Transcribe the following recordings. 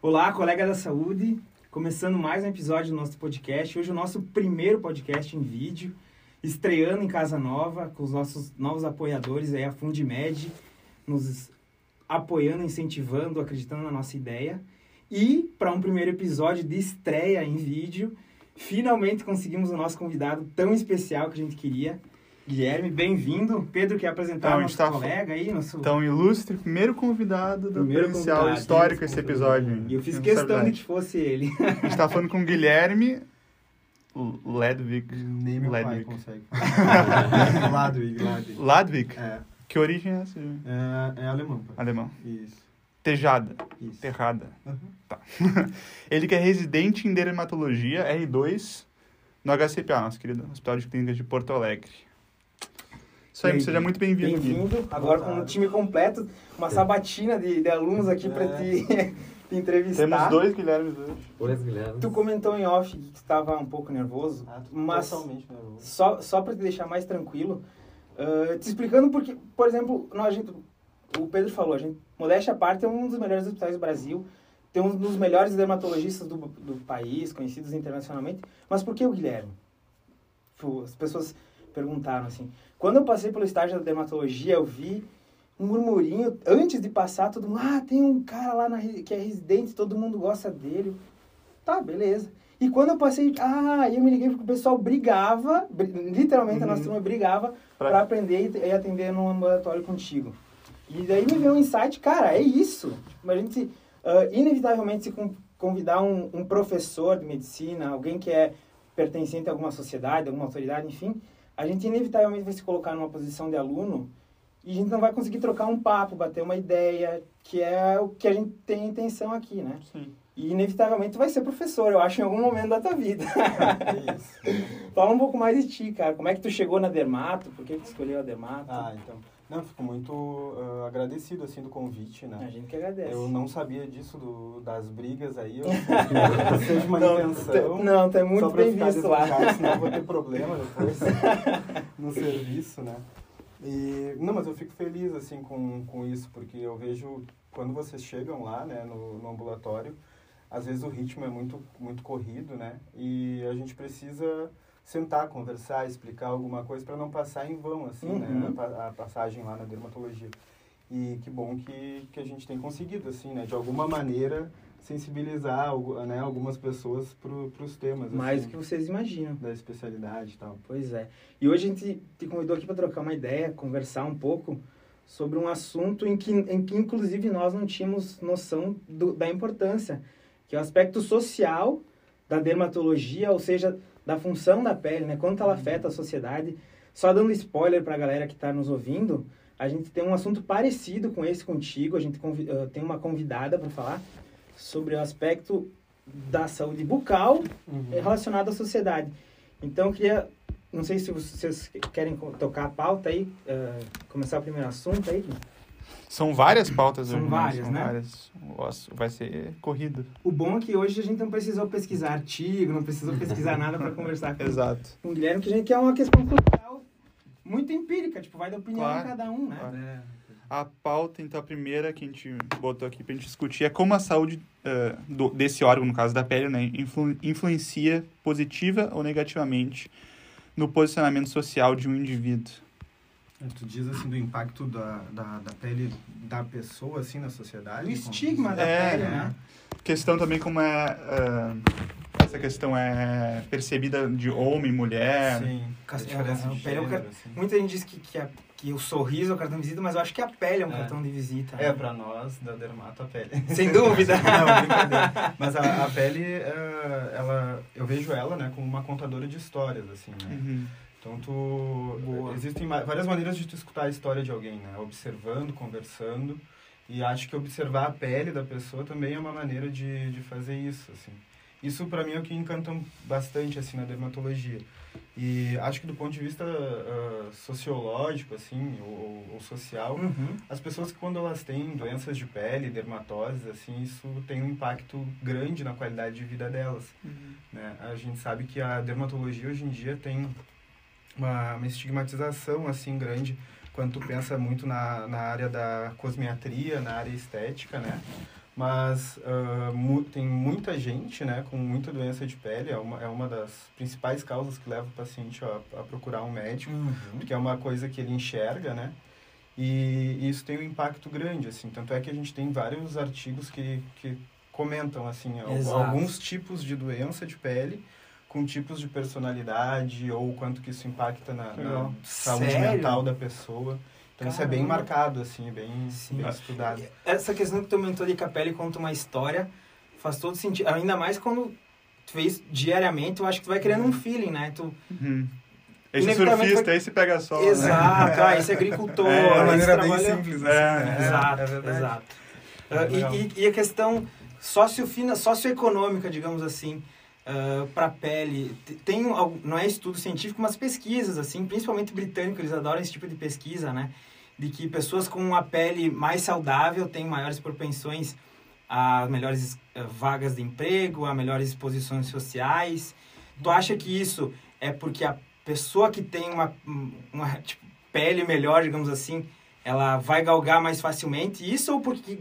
Olá, colega da saúde. Começando mais um episódio do nosso podcast. Hoje o nosso primeiro podcast em vídeo, estreando em casa nova, com os nossos novos apoiadores aí, a Fundimed, nos apoiando, incentivando, acreditando na nossa ideia. E para um primeiro episódio de estreia em vídeo, finalmente conseguimos o nosso convidado tão especial que a gente queria. Guilherme, bem-vindo. Pedro, quer apresentar Então, nosso tá colega aí? Nosso... Então, ilustre, primeiro convidado do Primeiro potencial convidado, histórico esse episódio. E eu fiz Tenho questão de que fosse ele. A gente tá falando com o Guilherme Ledwig. Nem meu pai Ledwig. consegue. Ladwig, Ladwig. Ladwig? É, Que origem é essa? é, é alemão. pai. Alemão. Isso, Tejada. isso. Terrada. Uhum. Tá. Ele que é residente em dermatologia R2 no HCPA, nosso querido Hospital de Clínicas de Porto Alegre. Isso aí, seja muito bem-vindo. Bem-vindo, agora com um time completo, uma sabatina de, de alunos aqui para te, te entrevistar. Temos dois Guilhermes hoje. Dois Guilherme. Tu comentou em off que estava um pouco nervoso, Ah, mas Totalmente nervoso. só, só para te deixar mais tranquilo, ah, te explicando porque, por exemplo, nós, a gente, o Pedro falou, a gente, modéstia à parte, é um dos melhores hospitais do Brasil, tem um dos melhores dermatologistas do, do país, conhecidos internacionalmente, mas por que o Guilherme? As pessoas perguntaram assim. Quando eu passei pelo estágio da dermatologia, eu vi um murmurinho, antes de passar, todo mundo, ah, tem um cara lá na, que é residente, todo mundo gosta dele. Tá, beleza. E quando eu passei, ah, eu me liguei porque o pessoal brigava, bri- literalmente a nossa turma brigava para aprender e, atender no ambulatório contigo. E daí me veio um insight, cara, é isso. Tipo, a gente, ah, inevitavelmente, se con- convidar um, um professor de medicina, alguém que é pertencente a alguma sociedade, alguma autoridade, enfim, a gente inevitavelmente vai se colocar numa posição de aluno e a gente não vai conseguir trocar um papo, bater uma ideia, que é o que a gente tem intenção aqui, né? Sim. E inevitavelmente tu vai ser professor, eu acho, em algum momento da tua vida. Isso. Fala um pouco mais de ti, cara. Como é que tu chegou na Dermato? Por que que tu escolheu a Dermato? Ah, então. Não, fico muito ah, agradecido, assim, do convite, A né? gente que agradece. Eu não sabia disso, do, das brigas aí. Eu que seja uma não, intenção. não, é muito bem visto lá. Senão eu vou ter problema depois no serviço, né? E, não, mas eu fico feliz, assim, com, com isso, porque eu vejo, quando vocês chegam lá, né, no, no ambulatório, às vezes o ritmo é muito, muito corrido, né? E a gente precisa sentar, conversar, explicar alguma coisa para não passar em vão, assim, Uhum. né? A, a passagem lá na dermatologia. E que bom que, que a gente tem conseguido, assim, né? De alguma maneira sensibilizar né, algumas pessoas para os temas. Mais do assim, que vocês imaginam. da especialidade e tal. Pois é. E hoje a gente te convidou aqui para trocar uma ideia, conversar um pouco sobre um assunto em que, em que inclusive, nós não tínhamos noção do- da importância, que é o aspecto social da dermatologia, ou seja, da função da pele, né? Quanto ela afeta a sociedade. Só dando spoiler para a galera que está nos ouvindo, a gente tem um assunto parecido com esse contigo. A gente eh, tem uma convidada para falar sobre o aspecto da saúde bucal é relacionado à sociedade. Então, eu queria, não sei se vocês querem tocar a pauta aí, eh, começar o primeiro assunto aí. São várias pautas São hoje, várias, São né? várias. Nossa, vai ser corrido. O bom é que hoje a gente não precisou pesquisar artigo, não precisou pesquisar nada para conversar com, Exato. com o Guilherme, que a gente quer uma questão social muito empírica, tipo, vai da opinião Claro, de cada um, né? claro. É. A pauta, então, a primeira que a gente botou aqui pra gente discutir é como a saúde eh, do- desse órgão, no caso da pele, né, influ- influencia positiva ou negativamente no posicionamento social de um indivíduo. Tu diz assim do impacto da, da, da pele da pessoa assim na sociedade? O estigma da É, pele, né? né? Questão também como é... eh, essa questão é percebida de homem, mulher. Sim. A A diferença de pele é um car- assim. Muita gente diz que, que, a- que o sorriso é o cartão de visita, mas eu acho que a pele é um É. cartão de visita. É, né? pra nós, da dermato, a pele. Sem dúvida. Não, brincadeira. Mas a, a pele, eh, ela, eu vejo ela, né, como uma contadora de histórias, assim, né? Uhum. Então, tu... Boa. Existem várias maneiras de tu escutar a história de alguém, né? Observando, conversando. E acho que observar a pele da pessoa também é uma maneira de, de fazer isso, assim. Isso, para mim, é o que encanta bastante, assim, na dermatologia. E acho que do ponto de vista ah, sociológico, assim, ou, ou social, Uhum. as pessoas que quando elas têm doenças de pele, dermatoses, assim, isso tem um impacto grande na qualidade de vida delas. Né? A gente sabe que a dermatologia hoje em dia tem uma, uma estigmatização assim grande quando tu pensa muito na, na área da cosmiatria, na área estética, né? Mas uh, mu tem muita gente, né, com muita doença de pele, é uma, é uma das principais causas que leva o paciente a, a procurar um médico, Uhum. porque é uma coisa que ele enxerga, né? E isso tem um impacto grande, assim. Tanto é que a gente tem vários artigos que, que comentam, assim, Exato. alguns tipos de doença de pele com tipos de personalidade ou quanto que isso impacta na, na saúde Sério? mental da pessoa. Então isso é bem Caramba. marcado, assim, é bem, Sim. bem estudado. Essa questão que tu comentou de que a pele conta uma história faz todo sentido. Ainda mais quando tu vê isso diariamente, eu acho que tu vai criando um feeling, né? Tu... Uhum. Esse surfista, vai- esse pega sol. né? Exato, ah, esse agricultor, É, de uma esse maneira bem trabalha- simples, É, assim, né? Exato, é verdade. exato. É Ah, legal. e, e, e a questão sociofina, socioeconômica, digamos assim, para a pele, tem não é estudo científico, mas pesquisas assim, principalmente britânico, eles adoram esse tipo de pesquisa, né? De que pessoas com uma pele mais saudável têm maiores propensões a melhores eh, vagas de emprego, a melhores posições sociais. Tu acha que isso é porque a pessoa que tem uma, uma tipo, pele melhor, digamos assim, ela vai galgar mais facilmente isso ou porque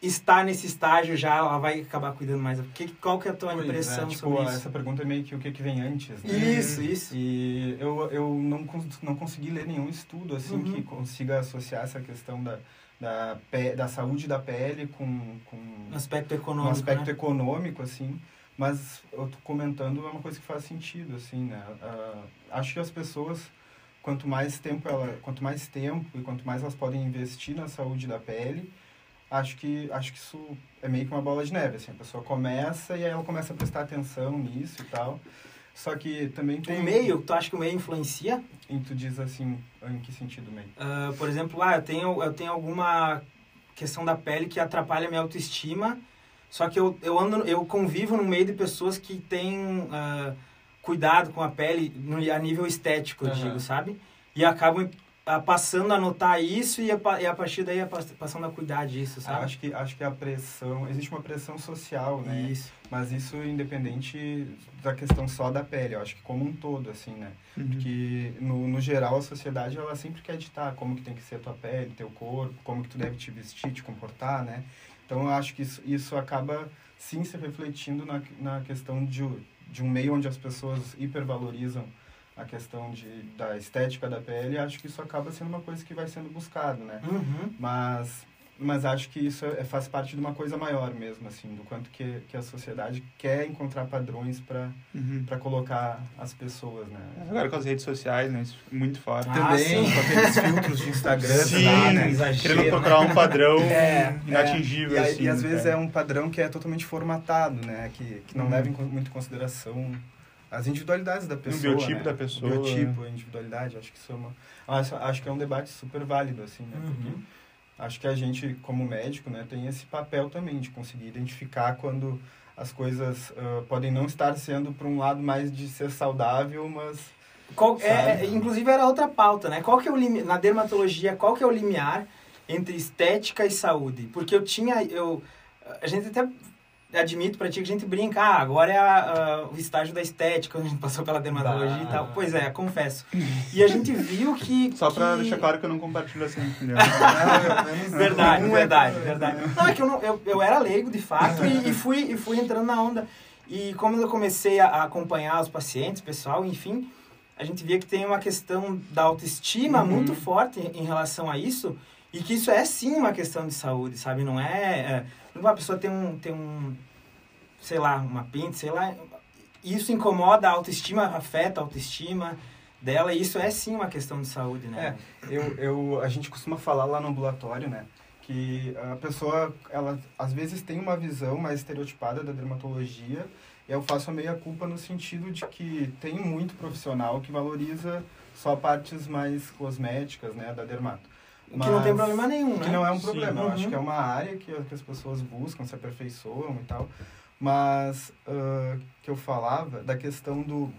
está nesse estágio já ela vai acabar cuidando mais? Que, qual que é a tua Pois é, impressão tipo, sobre isso? essa pergunta é meio que o que, que vem antes, né? Isso, isso. E eu, eu não, não consegui ler nenhum estudo assim Uhum. que consiga associar essa questão da, da, da saúde da pele com, com No aspecto um econômico, aspecto né? econômico, assim. Mas eu tô comentando é uma coisa que faz sentido, assim, né? Ah, acho que as pessoas, quanto mais tempo ela, quanto mais tempo e quanto mais elas podem investir na saúde da pele, acho que acho que isso é meio que uma bola de neve, assim. A pessoa começa e aí ela começa a prestar atenção nisso e tal. Só que também tem O meio, tu acha que o meio influencia? E tu diz assim, em que sentido meio? Ah, por exemplo, ah, eu tenho, eu tenho alguma questão da pele que atrapalha a minha autoestima, só que eu, eu ando, eu convivo no meio de pessoas que têm ah, cuidado com a pele no, a nível estético, eu Aham. digo, sabe? E acabam passando a notar isso e a, e a partir daí a pas- passando a cuidar disso, sabe? acho que acho que a pressão, existe uma pressão social, né? Isso. Mas isso independente da questão só da pele, eu acho que como um todo, assim, né? Uhum. Porque, no, no geral, a sociedade, ela sempre quer ditar como que tem que ser a tua pele, teu corpo, como que tu deve te vestir, te comportar, né? Então, eu acho que isso, isso acaba, sim, se refletindo na, na questão de, de um meio onde as pessoas hipervalorizam a questão de, da estética da pele, e acho que isso acaba sendo uma coisa que vai sendo buscado, né? Uhum. Mas, mas acho que isso é, faz parte de uma coisa maior mesmo, assim, do quanto que, que a sociedade quer encontrar padrões para Uhum. para colocar as pessoas, né? Agora com as redes sociais, né? Isso é muito forte. Ah, Também, sim. com aqueles filtros de Instagram, Sim, lá, né? exagero, querendo né? procurar um padrão É, inatingível, E, aí- assim. e às vezes né? é um padrão que é totalmente formatado, né? Que, que não Uhum. leva em, muito em consideração as individualidades da pessoa, biotipo né? da pessoa, O biotipo, a individualidade, acho que isso é uma... Acho, acho que é um debate super válido, assim, né? Porque Uhum. acho que a gente, como médico, né, tem esse papel também de conseguir identificar quando as coisas ah, podem não estar sendo para um lado mais de ser saudável, mas... Qual, é, é, inclusive era outra pauta, né? Qual que é o limi- na dermatologia, qual que é o limiar entre estética e saúde? Porque eu tinha, eu, a gente até admito pra ti que a gente brinca, ah, agora é a- a- o estágio da estética, quando a gente passou pela dermatologia e tal. Pois é, confesso. E a gente viu que... Só pra que... deixar claro que eu não compartilho essa opinião. Verdade, é- verdade, verdade. Não, é que eu, não, eu, eu era leigo, de fato, e, e fui, e fui entrando na onda. E como eu comecei a, a acompanhar os pacientes, pessoal, enfim, a gente via que tem uma questão da autoestima Uhum. muito forte em, em relação a isso, e que isso é sim uma questão de saúde, sabe? Não é... é uma pessoa tem um, tem um, sei lá, uma pinta, sei lá, isso incomoda a autoestima, afeta a autoestima dela, e isso é sim uma questão de saúde, né? Eu, eu, a gente costuma falar lá no ambulatório, né? Que a pessoa, ela às vezes tem uma visão mais estereotipada da dermatologia. E eu faço a meia culpa no sentido de que tem muito profissional que valoriza só partes mais cosméticas, né, da dermato. Que não tem Mas- problema nenhum, né? Que não é um Sim. problema. Eu Uhum. acho que é uma área que, que as pessoas buscam, se aperfeiçoam e tal. Mas ah, que eu falava da questão do.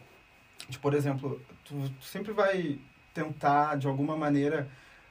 De, por exemplo, tu, tu sempre vai tentar, de alguma maneira,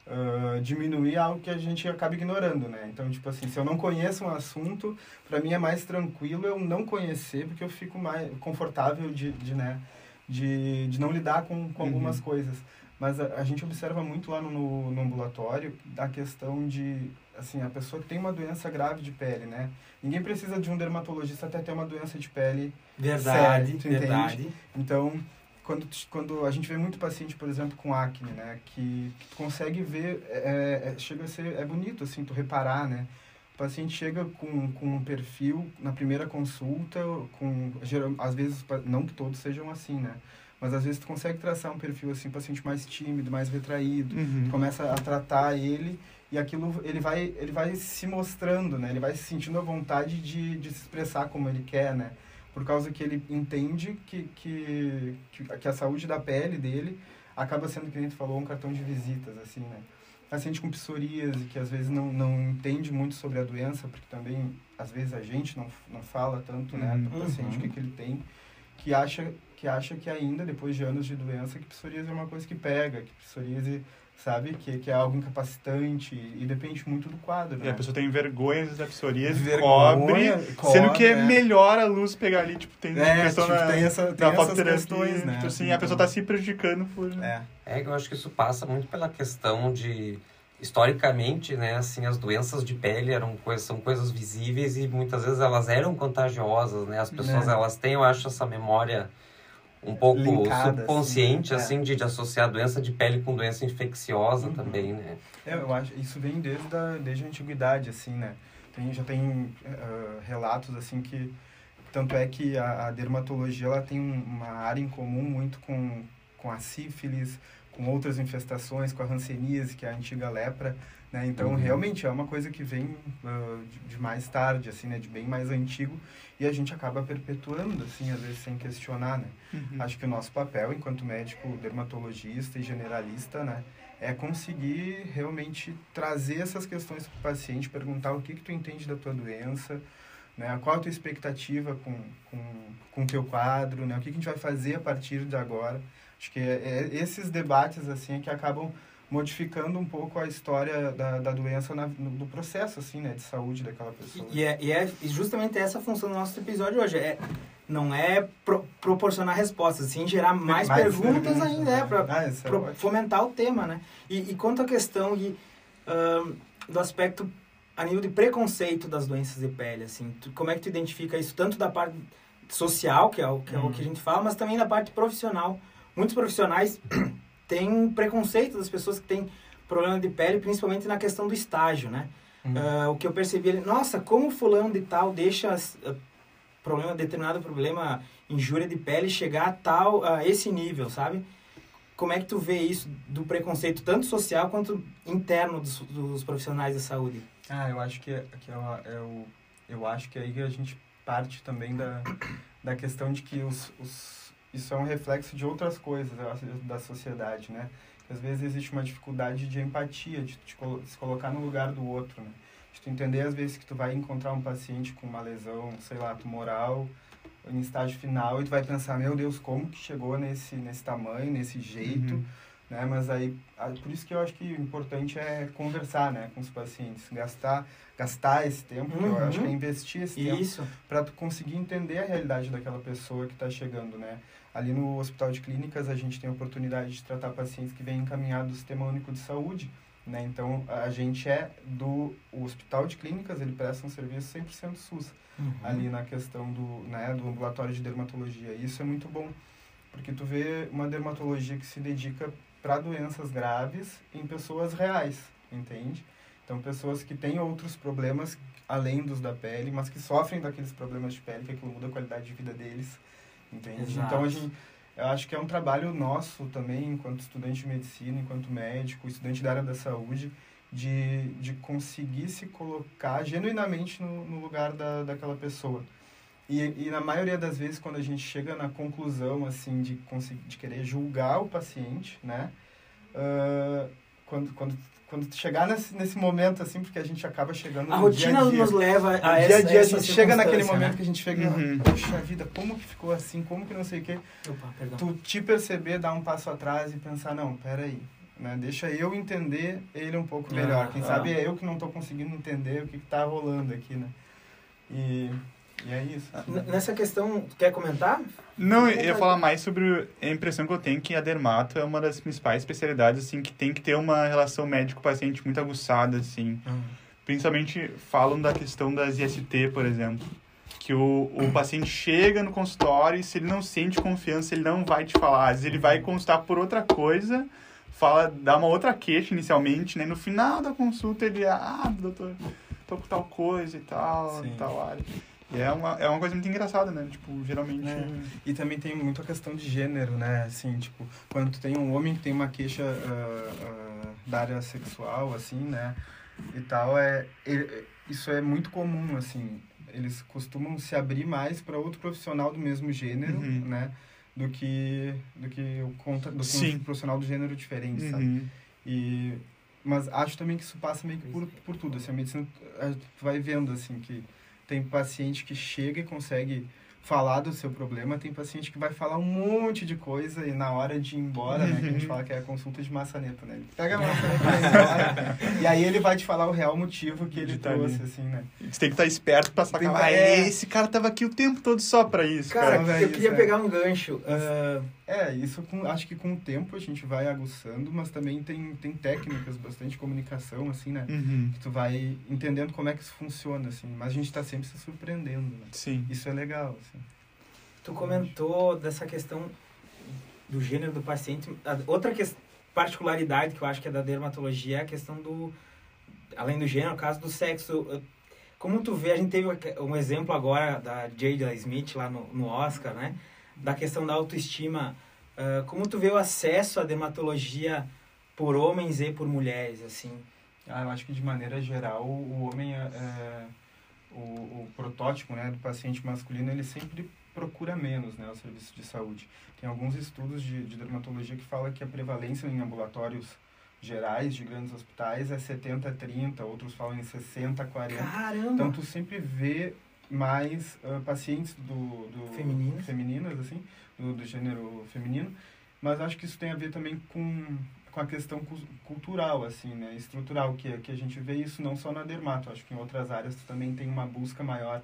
ah, diminuir algo que a gente acaba ignorando, né? Então, tipo assim, se eu não conheço um assunto, para mim é mais tranquilo eu não conhecer, porque eu fico mais confortável de, de né? De, de não lidar com, com Uhum. algumas coisas. Mas a, a gente observa muito lá no, no ambulatório a questão de, assim, a pessoa tem uma doença grave de pele, né? Ninguém precisa de um dermatologista até ter uma doença de pele Verdade, séria, verdade. Então, quando, quando a gente vê muito paciente, por exemplo, com acne, né? Que, que tu consegue ver, é, é, chega a ser, é bonito, assim, tu reparar, né? O paciente chega com, com um perfil na primeira consulta, com, geral, às vezes, não que todos sejam assim, né? Mas às vezes tu consegue traçar um perfil assim, paciente mais tímido, mais retraído, Uhum. começa a tratar ele e aquilo ele vai ele vai se mostrando, né? Ele vai se sentindo a vontade de, de se expressar como ele quer, né? Por causa que ele entende que, que, que, a saúde da pele dele acaba sendo, que a gente falou, um cartão de visitas, assim, né? Paciente com psoríase, que às vezes não, não entende muito sobre a doença, porque também, às vezes, a gente não, não fala tanto, né, Uhum. do paciente, o que, que ele tem, que acha, que acha que ainda, depois de anos de doença, que psoríase é uma coisa que pega, que psoríase, sabe, que, que é algo incapacitante, e depende muito do quadro, E né? a pessoa tem vergonha da psoríase, Vergonha, cobre, cobre, sendo que é, é. melhor a luz pegar ali, tipo, tem É, questão tipo, na, tem essa- tem na essas questões, né? tipo assim, Então- a pessoa tá se prejudicando por... É. É que eu acho que isso passa muito pela questão de historicamente, né, assim, as doenças de pele eram coisas, são coisas visíveis e muitas vezes elas eram contagiosas, né? As pessoas Né. elas têm, eu acho, essa memória um pouco Linkada, subconsciente, assim, assim, é. de, de associar doença de pele com doença infecciosa Uhum. também, né? É, eu acho isso vem desde a, desde a antiguidade, assim, né? Tem, já tem ah, relatos, assim, que... Tanto é que a, a dermatologia, ela tem um- uma área em comum muito com, com a sífilis, com outras infestações, com a hanseníase, que é a antiga lepra, né? Então, Uhum. realmente, é uma coisa que vem ah, de, de mais tarde, assim, né? De bem mais antigo. E a gente acaba perpetuando, assim, às vezes sem questionar, né? Uhum. Acho que o nosso papel, enquanto médico dermatologista e generalista, né, é conseguir realmente trazer essas questões para o paciente, perguntar o que que tu entende da tua doença, né, qual a tua expectativa com com com o teu quadro, né, o que, que a gente vai fazer a partir de agora. Acho que é, é esses debates assim que acabam modificando um pouco a história da, da doença na, no, do processo assim, né, de saúde daquela pessoa. E é, e é justamente essa a função do nosso episódio hoje. É, não é pro- proporcionar respostas, sim gerar mais, perguntas perguntas, ainda, é, né? para Ah, é fomentar o tema, né? E, e quanto à questão de, ahn, do aspecto a nível de preconceito das doenças de pele, assim, tu- como é que tu identifica isso tanto da parte social, que é o que, é o Uhum. que a gente fala, mas também da parte profissional. Muitos profissionais têm um preconceito das pessoas que têm problema de pele, principalmente na questão do estágio, né? Uhum. Ah, o que eu percebi ali, nossa, como fulano de tal deixa ah, problema, determinado problema, injúria de pele chegar a tal, a esse nível, sabe? Como é que tu vê isso do preconceito, tanto social quanto interno dos, dos profissionais da saúde? Ah, eu acho que, é- que é, o- é eu acho que aí a gente parte também da, da questão de que os, os, isso é um reflexo de outras coisas da sociedade, né? Que às vezes existe uma dificuldade de empatia, de colo- se colocar no lugar do outro, né? De tu entender às vezes que tu vai encontrar um paciente com uma lesão, sei lá, tumoral, em estágio final, e tu vai pensar, meu Deus, como que chegou nesse, nesse tamanho, nesse jeito, Uhum. Né? Mas aí, por isso que eu acho que o importante é conversar, né, com os pacientes, gastar, gastar esse tempo, que eu Uhum. acho que é investir esse tempo Isso. para tu conseguir entender a realidade daquela pessoa que está chegando, né? Ali no Hospital de Clínicas a gente tem a oportunidade de tratar pacientes que vêm encaminhados do Sistema Único de Saúde, né? Então a gente é do o Hospital de Clínicas, ele presta um serviço 100% SUS Uhum. ali na questão do, né, do ambulatório de dermatologia. E isso é muito bom, porque tu vê uma dermatologia que se dedica para doenças graves em pessoas reais, entende? Então, pessoas que têm outros problemas além dos da pele, mas que sofrem daqueles problemas de pele, que aquilo muda a qualidade de vida deles, entende? Exato. Então, a gente, eu acho que é um trabalho nosso também, enquanto estudante de medicina, enquanto médico, estudante da área da saúde, de, de conseguir se colocar genuinamente no, no lugar da, daquela pessoa. E, e na maioria das vezes, quando a gente chega na conclusão, assim, de, conseguir, de querer julgar o paciente, né? ah, quando, quando, quando chegar nesse, nesse momento, assim, porque a gente acaba chegando A no rotina dia a dia. nos leva a dia a essa, dia, a essa gente chega naquele momento né? que a gente chega Uhum. e poxa vida, como que ficou assim, como que não sei o quê. Opa. Tu te perceber, dar um passo atrás e pensar, não, peraí, né? Deixa eu entender ele um pouco melhor. Quem Ah, sabe é eu que não estou conseguindo entender o que está rolando aqui, né? E, E é isso. N- Nessa questão, quer comentar? Não, eu ia falar mais sobre a impressão que eu tenho que a dermato é uma das principais especialidades, assim, que tem que ter uma relação médico-paciente muito aguçada, assim. Principalmente falam da questão das IST, por exemplo. Que o, o paciente chega no consultório e se ele não sente confiança, ele não vai te falar. Às vezes ele vai consultar por outra coisa, fala, dá uma outra queixa inicialmente, né? No final da consulta ele, ah, doutor, tô com tal coisa e tal, Sim. tal área. E é uma, é uma coisa muito engraçada, né? Tipo, geralmente... É. E também tem muito a questão de gênero, né? Assim, tipo, quando tu tem um homem que tem uma queixa ah, ah, da área sexual, assim, né? E tal, é, ele- isso é muito comum, assim. Eles costumam se abrir mais para outro profissional do mesmo gênero, Uhum. né? Do que, do que o contra, do que um profissional do gênero diferente, sabe? Uhum. E, mas acho também que isso passa meio que por, por tudo. Assim, a medicina, a- tu vai vendo, assim, que tem paciente que chega e consegue falar do seu problema, tem paciente que vai falar um monte de coisa e na hora de ir embora, né, que a gente fala que é a consulta de maçaneta, né? Ele pega a maçaneta e vai embora, e aí ele vai te falar o real motivo que ele De tá trouxe, ali. assim, né? Você tem que estar esperto pra sacar. Ah, é. esse cara tava aqui o tempo todo só pra isso, Cara, cara. velho, eu queria isso é- pegar um gancho. ah, É, isso com, acho que com o tempo a gente vai aguçando, mas também tem, tem técnicas bastante de comunicação, assim, né? Uhum. que tu vai entendendo como é que isso funciona, assim. Mas a gente tá sempre se surpreendendo, né? Sim. Isso é legal, assim. Tu comentou dessa questão do gênero do paciente. Outra ques- particularidade que eu acho que é da dermatologia é a questão do, além do gênero, o caso do sexo. Como tu vê, a gente teve um exemplo agora da Jada Smith lá no, no Oscar, né? Da questão da autoestima. Ah, como tu vê o acesso à dermatologia por homens e por mulheres, assim? Ah, eu acho que de maneira geral o homem é, é- o, o protótipo, né, do paciente masculino, ele sempre procura menos, né, o serviço de saúde. Tem alguns estudos de, de dermatologia que falam que a prevalência em ambulatórios gerais de grandes hospitais é 70-30, outros falam em 60-40. Caramba! Então tu sempre vê mais ah, pacientes do, do Femininas. femininas assim, do, do gênero feminino, mas acho que isso tem a ver também com, com a questão cu- cultural assim, né, estrutural que que a gente vê isso não só na dermato, acho que em outras áreas tu também tem uma busca maior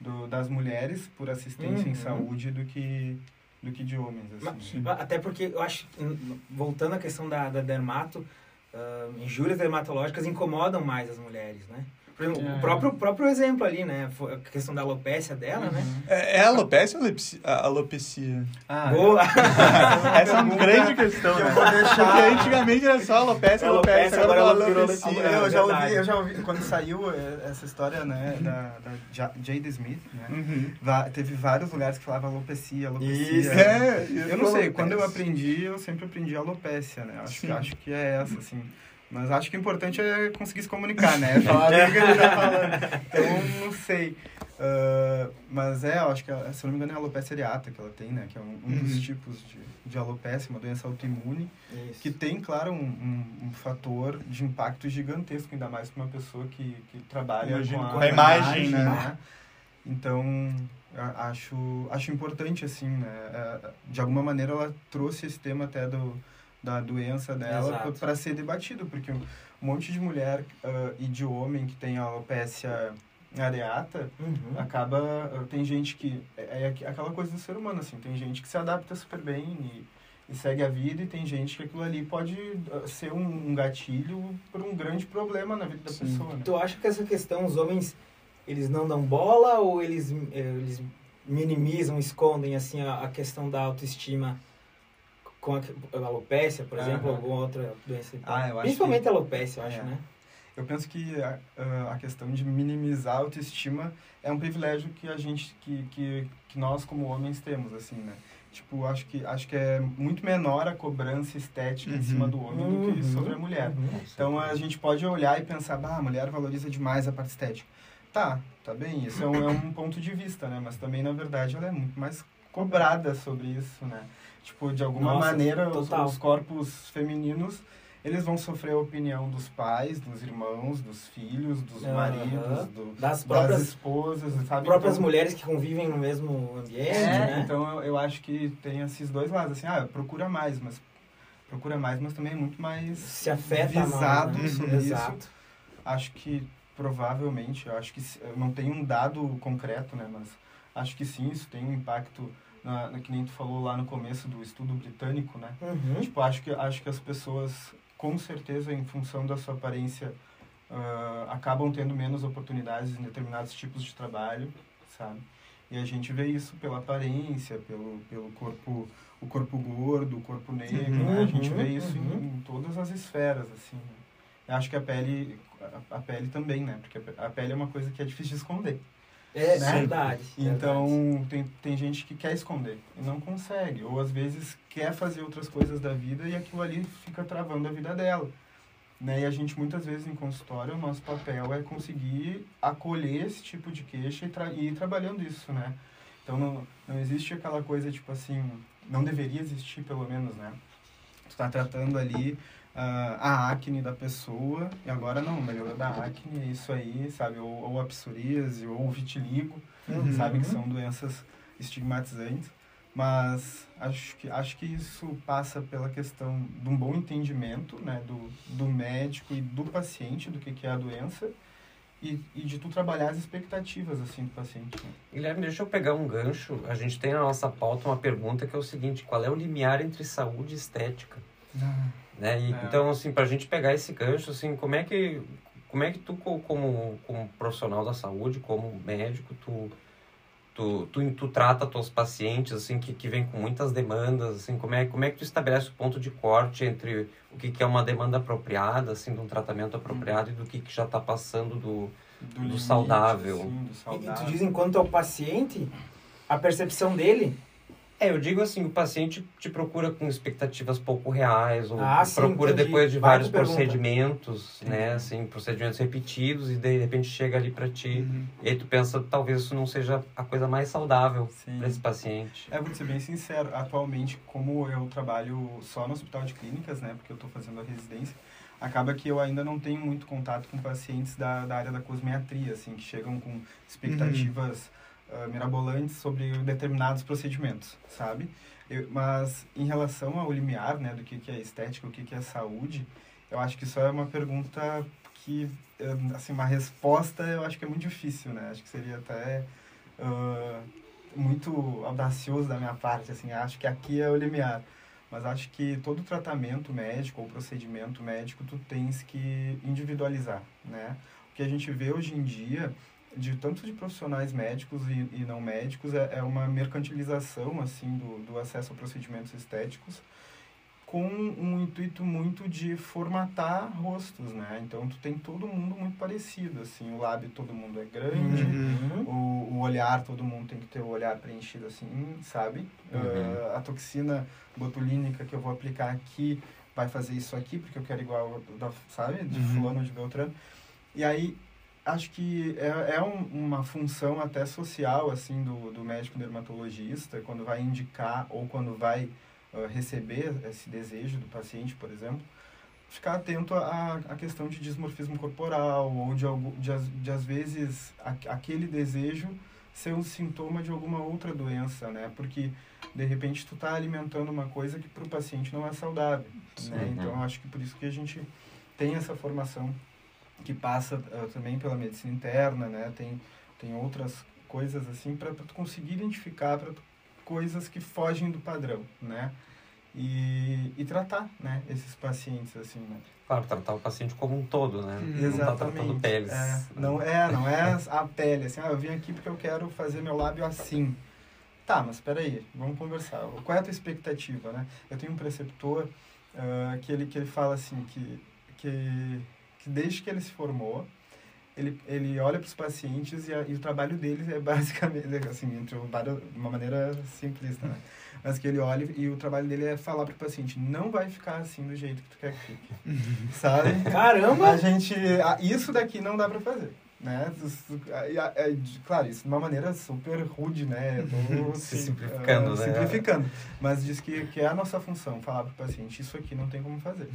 do, das mulheres por assistência Uhum. em saúde do que do que de homens assim. Mas- Até porque eu acho, n- voltando à questão da, da dermato, ah, injúrias dermatológicas incomodam mais as mulheres, né? Exemplo, É. o próprio, próprio exemplo ali, né? A questão da alopecia dela, né? Uhum. É, é alopecia ou a- alopecia? Ah, Boa! Essa é uma grande questão, né? Porque antigamente era só alopecia, alopecia, Alopecia, agora ela virou alopecia. alopecia. eu já ouvi, eu já ouvi quando saiu essa história, né, da, da Ja- Jada Smith, né? Uhum. Teve vários lugares que falavam alopecia, alopecia. Isso. É, Eu não sei, quando eu aprendi, eu sempre aprendi alopécia, né? Acho, que, acho que é essa, assim. Mas acho que o importante é conseguir se comunicar, né? Falar o que ele tá falando. Então, não sei. Ah, mas é, acho que, se não me engano, é a alopecia areata que ela tem, né? Que é um, um dos Uhum. tipos de, de alopecia, uma doença autoimune. Isso. Que tem, claro, um, um, um fator de impacto gigantesco, ainda mais para uma pessoa que, que trabalha Imagino, com a imagem, né? né? Então, acho, acho importante, assim, né? É, De alguma maneira, ela trouxe esse tema até do, da doença dela para ser debatido, porque um monte de mulher ah, e de homem que tem alopecia areata Uhum. acaba ah, tem gente que é, é aqu- aquela coisa do ser humano assim tem gente que se adapta super bem e, e segue a vida e tem gente que aquilo ali pode ah, ser um, um gatilho para um grande problema na vida da Sim. pessoa né? Tu acha que essa questão, os homens, eles não dão bola ou eles, eles minimizam, escondem, assim, a, a questão da autoestima com a, a alopecia, por exemplo, ou alguma outra doença? Ah, eu acho Principalmente que- a alopecia, eu acho, É. né? eu penso que a, a- questão de minimizar a autoestima é um privilégio que a gente que, que, que nós como homens temos assim né tipo acho que acho que é muito menor a cobrança estética em Uhum. cima do homem do que Uhum. sobre a mulher Uhum. Então a gente pode olhar e pensar, bah, a mulher valoriza demais a parte estética. Tá, tá bem, isso é um, é um ponto de vista, né? Mas também, na verdade, ela é muito mais cobrada sobre isso, né? Tipo, de alguma Nossa, maneira, os, os corpos femininos, eles vão sofrer a opinião dos pais, dos irmãos, dos filhos, dos Aham. maridos, do, Das das próprias, esposas, sabe? próprias Então- mulheres que convivem no mesmo ambiente, é, né? então eu, eu acho que tem esses dois lados, assim, ah, procura mais, mas procura mais, mas também é muito mais Se afeta visado mais, né? sobre isso. Exato. acho que provavelmente, eu acho que eu não tenho um dado concreto, né, mas acho que sim, isso tem um impacto na, na que nem tu falou lá no começo do estudo britânico, né? Uhum. Tipo, acho que acho que as pessoas com certeza em função da sua aparência ah, acabam tendo menos oportunidades em determinados tipos de trabalho, sabe? E a gente vê isso pela aparência, pelo pelo corpo o corpo gordo, o corpo negro, Uhum. né? A gente Uhum, vê isso em- uhum. em, todas as esferas, assim. né? Eu acho que a pele a, a pele também, né? Porque a pele é uma coisa que é difícil de esconder. É Né? verdade. Então, tem, tem gente que quer esconder e não consegue. Ou às vezes quer fazer outras coisas da vida e aquilo ali fica travando a vida dela. Né? E a gente, muitas vezes, em consultório, o nosso papel é conseguir acolher esse tipo de queixa e, tra e ir trabalhando isso, né? Então, não, não existe aquela coisa, tipo assim, não deveria existir, pelo menos, né? Tu tá tratando ali a acne da pessoa e agora não, melhorou da acne, é isso aí, sabe? Ou, ou a psoríase, ou o vitiligo Uhum. sabe que são doenças estigmatizantes, mas acho que acho que isso passa pela questão de um bom entendimento, né, do, do médico e do paciente do que que é a doença e, e de tu trabalhar as expectativas assim do paciente. né? Guilherme, deixa eu pegar um gancho. A gente tem na nossa pauta uma pergunta que é o seguinte: qual é o limiar entre saúde e estética? Né? E, É. Então, assim, para a gente pegar esse gancho, assim, como é que, como é que tu, co- como, como profissional da saúde, como médico, tu, tu, tu, tu trata teus pacientes, assim, que, que vêm com muitas demandas, assim, como é, como é que tu estabelece o ponto de corte entre o que, que é uma demanda apropriada, assim, de um tratamento apropriado e do que, que já está passando do... Do saudável. assim, do E, e saudável. tu diz enquanto ao paciente, a percepção dele É, eu digo assim, o paciente te procura com expectativas pouco reais, ou Ah, sim, procura entendi. depois de Vai vários pergunta. procedimentos, né, assim, procedimentos repetidos, e de repente chega ali pra ti, Uhum. e aí tu pensa, talvez isso não seja a coisa mais saudável para esse paciente. É, vou ser bem sincero, atualmente, como eu trabalho só no hospital de clínicas, né, porque eu estou fazendo a residência, acaba que eu ainda não tenho muito contato com pacientes da, da área da cosmiatria, assim, que chegam com expectativas ah, mirabolantes sobre determinados procedimentos, sabe? Eu- mas em relação ao limiar, né, do que, que é estética, o que, que é saúde, eu acho que isso é uma pergunta que, eh, assim, uma resposta eu acho que é muito difícil, né? Acho que seria até ah, muito audacioso da minha parte, assim, acho que aqui é o limiar. Mas acho que todo tratamento médico ou procedimento médico tu tens que individualizar, né? O que a gente vê hoje em dia, de tanto de profissionais médicos e, e não médicos, é, é uma mercantilização, assim, do, do acesso a procedimentos estéticos com um intuito muito de formatar rostos, né? Então, tu tem todo mundo muito parecido, assim, o lábio todo mundo é grande, Uhum. o, o olhar, todo mundo tem que ter o olhar preenchido assim, sabe? Uhum. Ah, a toxina botulínica que eu vou aplicar aqui vai fazer isso aqui, porque eu quero igual, da, sabe? De Uhum. fulano, de Beltrano. E aí, acho que é, é um- uma função até social, assim, do, do médico dermatologista, quando vai indicar ou quando vai ah, receber esse desejo do paciente, por exemplo, ficar atento à, à questão de dismorfismo corporal ou de, algu- de, de às vezes, a, aquele desejo ser um sintoma de alguma outra doença, né? Porque, de repente, tu tá alimentando uma coisa que para o paciente não é saudável, né? Sim. Então, eu acho que por isso que a gente tem essa formação que passa ah, também pela medicina interna, né? Tem, tem outras coisas assim para tu conseguir identificar tu, coisas que fogem do padrão, né? E, e tratar, né? Esses pacientes assim, né? Claro, tratar o paciente como um todo, né? Hum. Não tá tratando peles. É, não é, não é a pele, assim, ah, eu vim aqui porque eu quero fazer meu lábio assim. Tá, mas espera aí, vamos conversar. Qual é a tua expectativa, né? Eu tenho um preceptor ah, que, ele, que ele fala assim, que, que, que desde que ele se formou, ele, ele olha para os pacientes e, a- e o trabalho deles é basicamente, assim, entre o- de uma maneira simplista, né? Mas que ele olha e o trabalho dele é falar para o paciente, não vai ficar assim do jeito que tu quer que fique. Sabe? Caramba! A gente. a- Isso daqui não dá pra fazer. Né? De- Claro, isso de uma maneira super rude, né? Tô, assim, simplificando, ah, né? Simplificando. Mas diz que, que é a nossa função falar pro paciente, isso aqui não tem como fazer.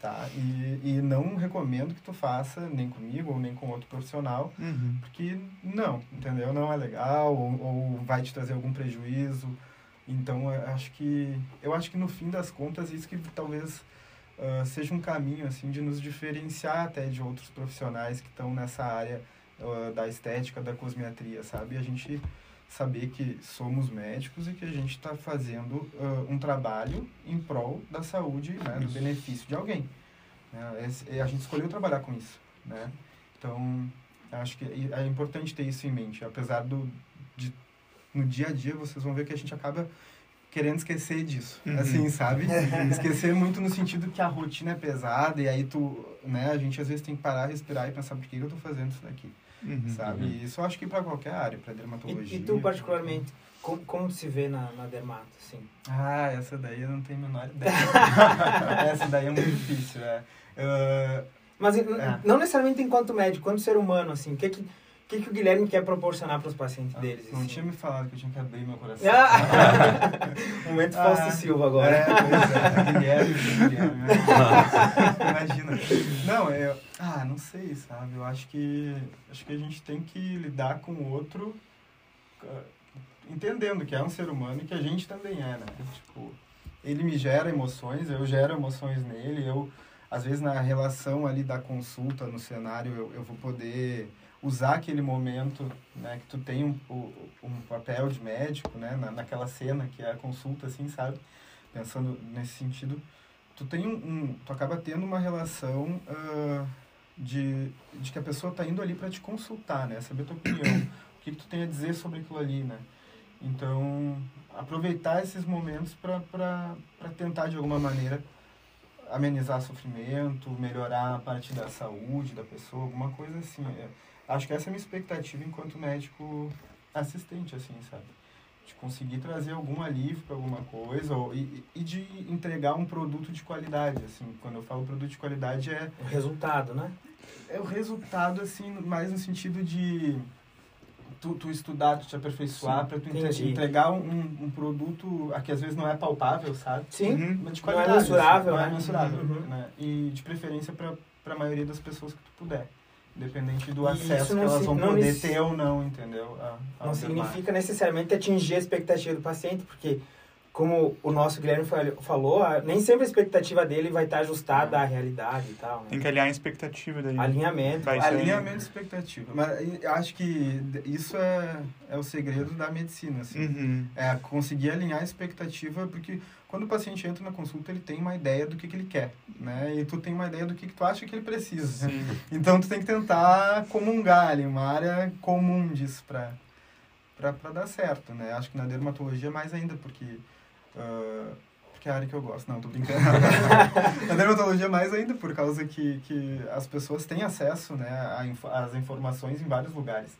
Tá? E, e não recomendo que tu faça nem comigo ou nem com outro profissional, Uhum. porque não, entendeu? Não é legal ou, ou vai te trazer algum prejuízo. Então, eu acho que eu acho que no fim das contas isso que talvez uh, seja um caminho assim de nos diferenciar até de outros profissionais que estão nessa área uh, da estética, da cosmetria, sabe? A gente saber que somos médicos e que a gente está fazendo uh, um trabalho em prol da saúde, né, do benefício de alguém. Né? A gente escolheu trabalhar com isso, né? Então, acho que é importante ter isso em mente, apesar do de no dia a dia vocês vão ver que a gente acaba querendo esquecer disso, uhum. assim, sabe? esquecer muito no sentido que a rotina é pesada e aí tu, né, a gente às vezes tem que parar, respirar e pensar por que eu tô fazendo isso daqui, uhum. sabe? E isso eu acho que para qualquer área, para dermatologia. E, e, tu particularmente, como, como se vê na, na dermato, assim? Ah, essa daí eu não tenho a menor ideia. essa daí é muito difícil, é. Uh, Mas é. não necessariamente enquanto médico, quanto ser humano, assim, o que que o que, que o Guilherme quer proporcionar para os pacientes ah, deles? Não assim? tinha me falado que eu tinha que abrir meu coração. Ah, Momento ah, Fausto Silva agora. É, pois é. Guilherme, Guilherme. Imagina. Não, eu... Ah, não sei, sabe? Eu acho que... Acho que a gente tem que lidar com o outro ah, entendendo que é um ser humano e que a gente também é, né? Tipo, ele me gera emoções, eu gero emoções nele, eu... Às vezes, na relação ali da consulta, no cenário, eu, eu vou poder usar aquele momento, né, que tu tem um, um papel de médico, né, na, naquela cena que é a consulta, assim, sabe? Pensando nesse sentido, tu tem um, um tu acaba tendo uma relação uh, de, de que a pessoa está indo ali para te consultar, né, saber tua opinião, o que, que tu tem a dizer sobre aquilo ali, né? Então, aproveitar esses momentos para tentar de alguma maneira amenizar sofrimento, melhorar a parte da saúde da pessoa, alguma coisa assim. É, acho que essa é a minha expectativa enquanto médico assistente, assim, sabe? De conseguir trazer algum alívio para alguma coisa ou, e, e de entregar um produto de qualidade, assim. Quando eu falo produto de qualidade é... O resultado, né? É o resultado, assim, mais no sentido de tu, tu estudar, tu te aperfeiçoar para tu entendi. entregar um, um produto que às vezes não é palpável, sabe? Sim. Uhum. Mas de qualidade. Não é mensurável, assim, né? Não é mensurável, uhum. né? E de preferência para a maioria das pessoas que tu puder. Independente do acesso que elas vão poder ter ou não, entendeu? A, a não significa necessariamente atingir a expectativa do paciente, porque como o nosso Guilherme falou, nem sempre a expectativa dele vai estar ajustada à realidade e tal. Né? Tem que alinhar a expectativa daí. Alinhamento. Vai Alinhamento e expectativa. Mas acho que isso é, é o segredo da medicina, assim. Uhum. É conseguir alinhar a expectativa, porque quando o paciente entra na consulta, ele tem uma ideia do que, que ele quer, né? E tu tem uma ideia do que, que tu acha que ele precisa. Sim. Então, tu tem que tentar comungar ali, uma área comum disso para para dar certo, né? Acho que na dermatologia mais ainda, porque Uh, porque é a área que eu gosto. Não, tô brincando. na dermatologia mais ainda, por causa que, que as pessoas têm acesso né, às informações em vários lugares.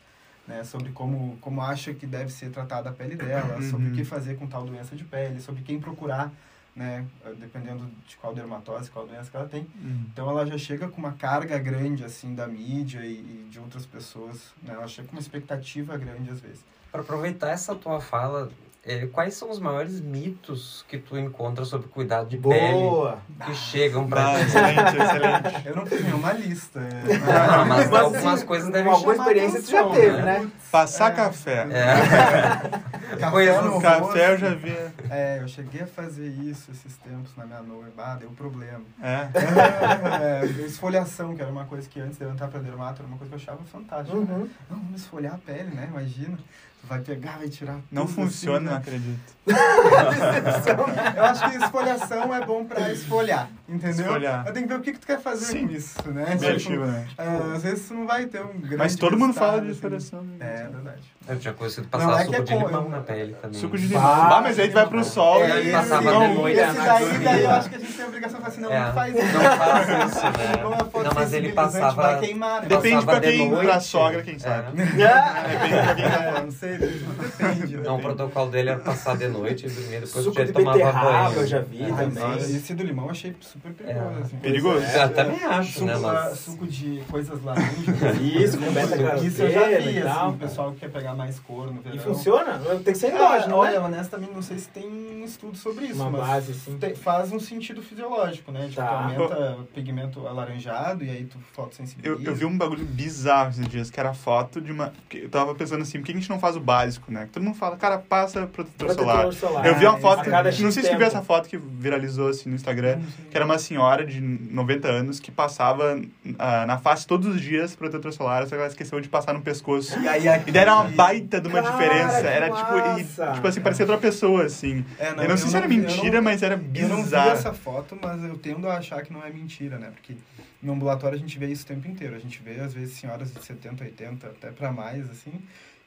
Né, sobre como, como acha que deve ser tratada a pele dela, uhum. sobre o que fazer com tal doença de pele, sobre quem procurar, né, dependendo de qual dermatose, qual doença que ela tem. Uhum. Então ela já chega com uma carga grande assim da mídia e, e de outras pessoas, né, ela chega com uma expectativa grande às vezes. Para aproveitar essa tua fala, é, quais são os maiores mitos que tu encontra sobre cuidado de Boa. pele que chegam pra ah, excelente, excelente. Eu não fiz nenhuma lista. Não, mas, mas algumas coisas devem Uma boa experiência tu já teve, né? né? Passar é. café. É. café, no café eu já vi. É, eu cheguei a fazer isso esses tempos na minha noiva. Ah, deu problema. É? é, esfoliação, que era uma coisa que antes de eu entrar pra dermato, era uma coisa que eu achava fantástica. Uhum. Né? Não, vamos esfoliar a pele, né? Imagina vai pegar, vai tirar. Não funciona, assim, né? não acredito. eu acho que esfoliação é bom pra esfolhar, entendeu? Esfolhar. Eu tenho que ver o que, que tu quer fazer Sim. com isso, né? Objetivo, tipo, né? Uh, às vezes tu não vai ter um grande Mas todo mundo fala de esfoliação. Assim. É, verdade. Eu tinha conhecido passar não, é suco é de limão na pele também. Suco de limão. Ah, mas aí tu vai pro sol é, e passava de noite. Esse daí, daí eu acho que a gente tem a obrigação de falar assim, não, é. não faz isso. Não faz isso, né? Não, mas ele passava... Vai queimar, né? Depende pra quem, pra sogra, quem sabe. Depende pra quem tá Não sei, depende. Não, o protocolo dele era passar de noite e dormir depois Suco que ele tomava banho. eu já vi também. Esse do limão eu achei super perigoso. Assim, perigoso? Eu também acho, né? Suco de coisas laranjas. Isso, com beta Isso eu já vi, assim, o pessoal que quer pegar mais cor no verão. E funciona? Tem que ser Ah, endógeno, olha, né? honestamente, não sei se tem um estudo sobre isso, Uma mas base, assim. te- faz um sentido fisiológico, né? Tipo, Tá. aumenta o pigmento alaranjado e aí tu Eu, fotossensibiliza. eu vi um bagulho bizarro esses dias, que era a foto de uma. que Eu tava pensando assim, por que a gente não faz o básico, né? Todo mundo fala, cara, passa protetor, solar. Protetor solar. Eu vi uma Ah, foto, não sei se tu viu essa foto que viralizou assim no Instagram, que era uma senhora de 90 anos que passava ah, na face todos os dias protetor solar, só que ela esqueceu de passar no pescoço. E aí aqui... E daí era uma baita de uma Cara, diferença. Era tipo, e, tipo assim, parecia outra pessoa, assim. É, eu não sei se era mentira, não- mas era Eu não vi bizarro. essa foto, mas eu tendo a achar que não é mentira, né? Porque no ambulatório a gente vê isso o tempo inteiro. A gente vê, às vezes, senhoras de 70, 80, até pra mais, assim,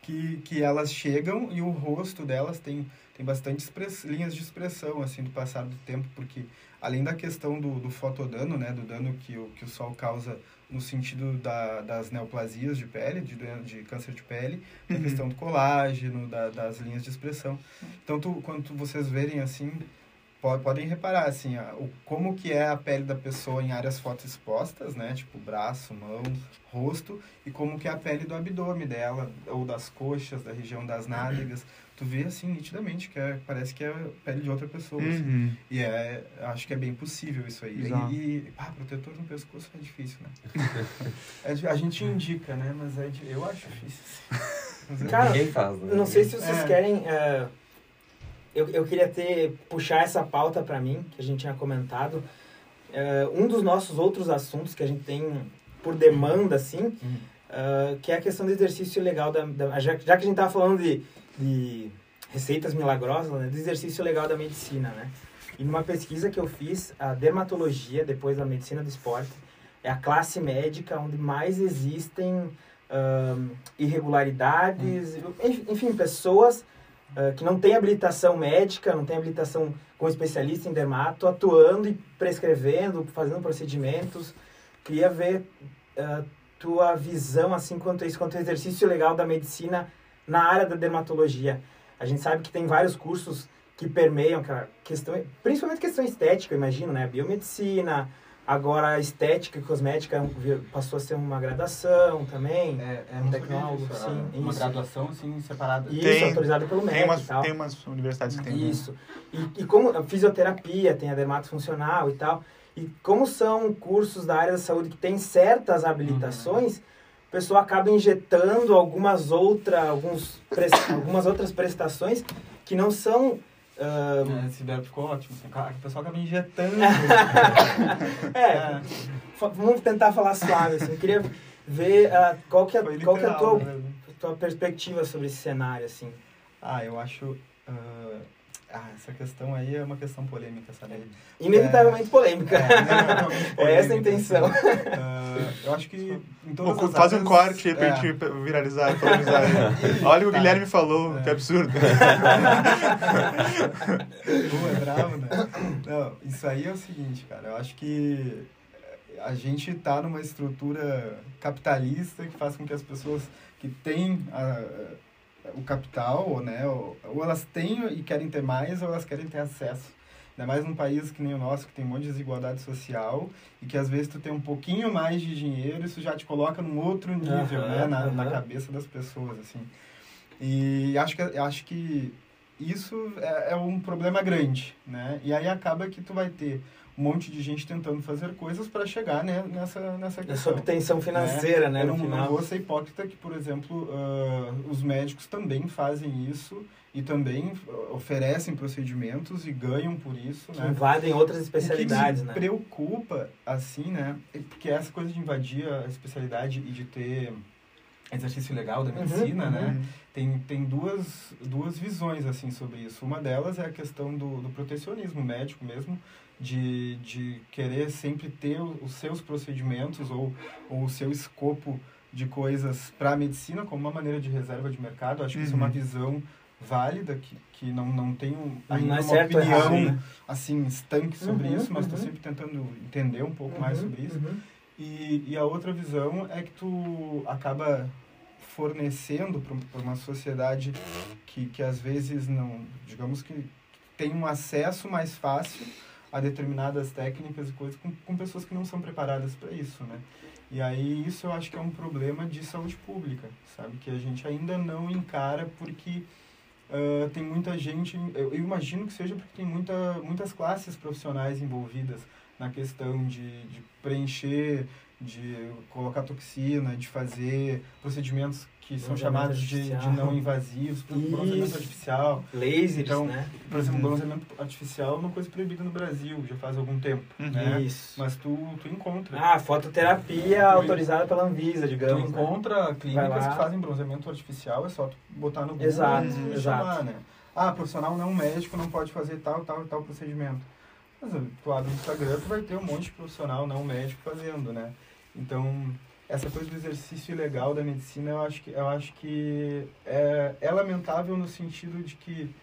que, que elas chegam e o rosto delas tem, tem bastante express- linhas de expressão, assim, do passar do tempo, porque além da questão do, do fotodano, né? Do dano que o, que o sol causa no sentido da, das neoplasias de pele, de, de câncer de pele, Uhum. questão do colágeno, da, das linhas de expressão. Então, tu, quando tu- vocês verem assim, podem reparar assim, o, como que é a pele da pessoa em áreas fotoexpostas, né? Tipo braço, mão, rosto, e como que é a pele do abdômen dela, ou das coxas, da região das nádegas. Tu vê assim nitidamente que é, parece que é a pele de outra pessoa. assim. Uhum. E é, acho que é bem possível isso aí. Exato. E, e ah, protetor no pescoço é difícil, né? É a gente indica, né? Mas é, eu acho difícil. assim. Mas é- Cara, Ninguém faz, né? Não sei se vocês É. querem. eh, eu, eu queria ter puxar essa pauta pra mim, que a gente tinha comentado. Eh, um dos nossos outros assuntos que a gente tem por demanda, assim, Hum. eh, que é a questão do exercício legal da. da- já, já que a gente tava falando de, de receitas milagrosas, né, do exercício legal da medicina, né? E numa pesquisa que eu fiz, a dermatologia, depois da medicina do esporte, é a classe médica onde mais existem ahn, irregularidades, enf- enfim, pessoas ah, que não têm habilitação médica, não têm habilitação como especialista em dermato, atuando e prescrevendo, fazendo procedimentos. Queria ver ah, tua visão assim quanto a isso, quanto ao exercício legal da medicina na área da dermatologia. A gente sabe que tem vários cursos que permeiam aquela questão, principalmente questão estética, imagino, né? Biomedicina, agora a estética e cosmética passou a ser uma graduação também. É, é Um tecnólogo, sim, Uma isso. graduação, assim, separada. Isso, Tem- autorizado pelo MEC Tem umas, e tal. tem umas universidades que tem. né? Isso. E, e como a fisioterapia, tem a dermato funcional e tal. E como são cursos da área da saúde que tem certas habilitações, o pessoal acaba injetando algumas, outra, alguns, algumas outras prestações que não são. Ah, É, esse verbo ficou ótimo. assim, O pessoal acaba injetando. é, fa- vamos tentar falar suave. Assim. Eu queria ver ah, qual, que é, Foi qual que é a literal, tua, né? tua perspectiva sobre esse cenário. Assim. Ah, eu acho. ah, ah, essa questão aí é uma questão polêmica, sabe? Inevitavelmente polêmica. É, inevitavelmente É essa a intenção. Ah, eu acho que em todas Pô, Faz um áreas- corte aí pra é. gente viralizar, polarizar. Olha o que o Tá. Guilherme falou, É. que absurdo. É bravo, né? Não, isso aí é o seguinte, cara. Eu acho que a gente tá numa estrutura capitalista que faz com que as pessoas que têm a- o capital, ou, né, ou, ou elas têm e querem ter mais, ou elas querem ter acesso. Ainda mais num país que nem o nosso, que tem um monte de desigualdade social, e que às vezes tu tem um pouquinho mais de dinheiro, isso já te coloca num outro nível, Aham, né, na, na aham. cabeça das pessoas, assim. E acho que, acho que isso é, é um problema grande, né? E aí acaba que tu vai ter um monte de gente tentando fazer coisas para chegar né, nessa, nessa Essa questão. obtenção financeira, né? Eu no não, não vou ser hipócrita que, por exemplo, ah, os médicos também fazem isso e também oferecem procedimentos e ganham por isso, que né? invadem outras especialidades, o que me né? preocupa, assim, né? é Porque essa coisa de invadir a especialidade e de ter exercício legal da Uhum, medicina, uhum. né? Tem, tem duas, duas visões, assim, sobre isso. Uma delas é a questão do, do protecionismo médico mesmo, de, de querer sempre ter os seus procedimentos ou, ou o seu escopo de coisas para a medicina como uma maneira de reserva de mercado. Acho que isso é uma Uhum. visão válida, que, que não, não tenho Não ainda é uma opinião errado, né? assim, estanque sobre Uhum, isso, mas estou uhum. sempre tentando entender um pouco mais Uhum, sobre isso. uhum. E, e a outra visão é que tu acaba fornecendo para uma sociedade que, que às vezes não, digamos que tem um acesso mais fácil a determinadas técnicas e coisas com, com pessoas que não são preparadas para isso, né? E aí isso eu acho que é um problema de saúde pública, sabe? Que a gente ainda não encara porque uh, tem muita gente, eu, eu, imagino que seja porque tem muita, muitas classes profissionais envolvidas na questão de, de preencher, de colocar toxina, de fazer procedimentos que são chamados de, de, não invasivos, bronzeamento artificial. Lasers, então, né? Por exemplo, uhum. bronzeamento artificial é uma coisa proibida no Brasil, já faz algum tempo, uhum. né? Isso. Mas tu, tu encontra. Ah, fototerapia tu, autorizada pela Anvisa, digamos. Tu encontra né? clínicas que fazem bronzeamento artificial, é só tu botar no Google exato, e exato. chamar, né? Ah, profissional não médico não pode fazer tal, tal e tal procedimento. Mas tu abre o Instagram, tu vai ter um monte de profissional não médico fazendo, né? Então, essa coisa do exercício ilegal da medicina, eu acho que, eu acho que é, é lamentável no sentido de que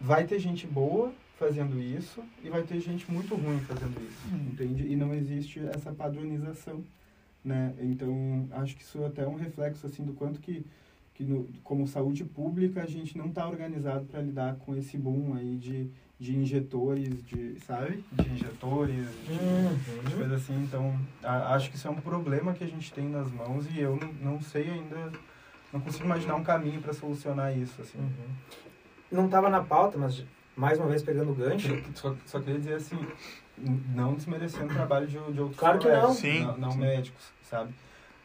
vai ter gente boa fazendo isso e vai ter gente muito ruim fazendo isso, hum. entende? E não existe essa padronização, né? Então, acho que isso até é um reflexo, assim, do quanto que, que no, como saúde pública, a gente não está organizado para lidar com esse boom aí de de injetores, de, sabe? De injetores, de, uhum. de coisa assim. Então, a, acho que isso é um problema que a gente tem nas mãos e eu não, não sei ainda, não consigo imaginar um caminho para solucionar isso, assim. Uhum. Não estava na pauta, mas mais uma vez pegando o gancho. Só, só queria dizer assim, não desmerecendo o trabalho de, de outros claro colegas, que não. Sim, não, não sim. médicos, sabe?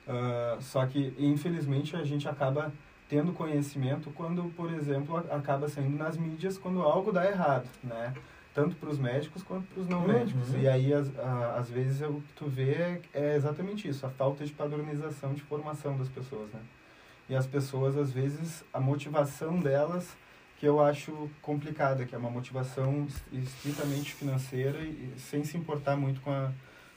Uh, só que, infelizmente, a gente acaba tendo conhecimento quando, por exemplo, acaba saindo nas mídias quando algo dá errado, né? Tanto para os médicos quanto para os não médicos. Uhum. E aí, as, a, às vezes, o que tu vê é, é exatamente isso, a falta de padronização de formação das pessoas, né? E as pessoas, às vezes, a motivação delas, que eu acho complicada, que é uma motivação estritamente financeira e sem se importar muito com a,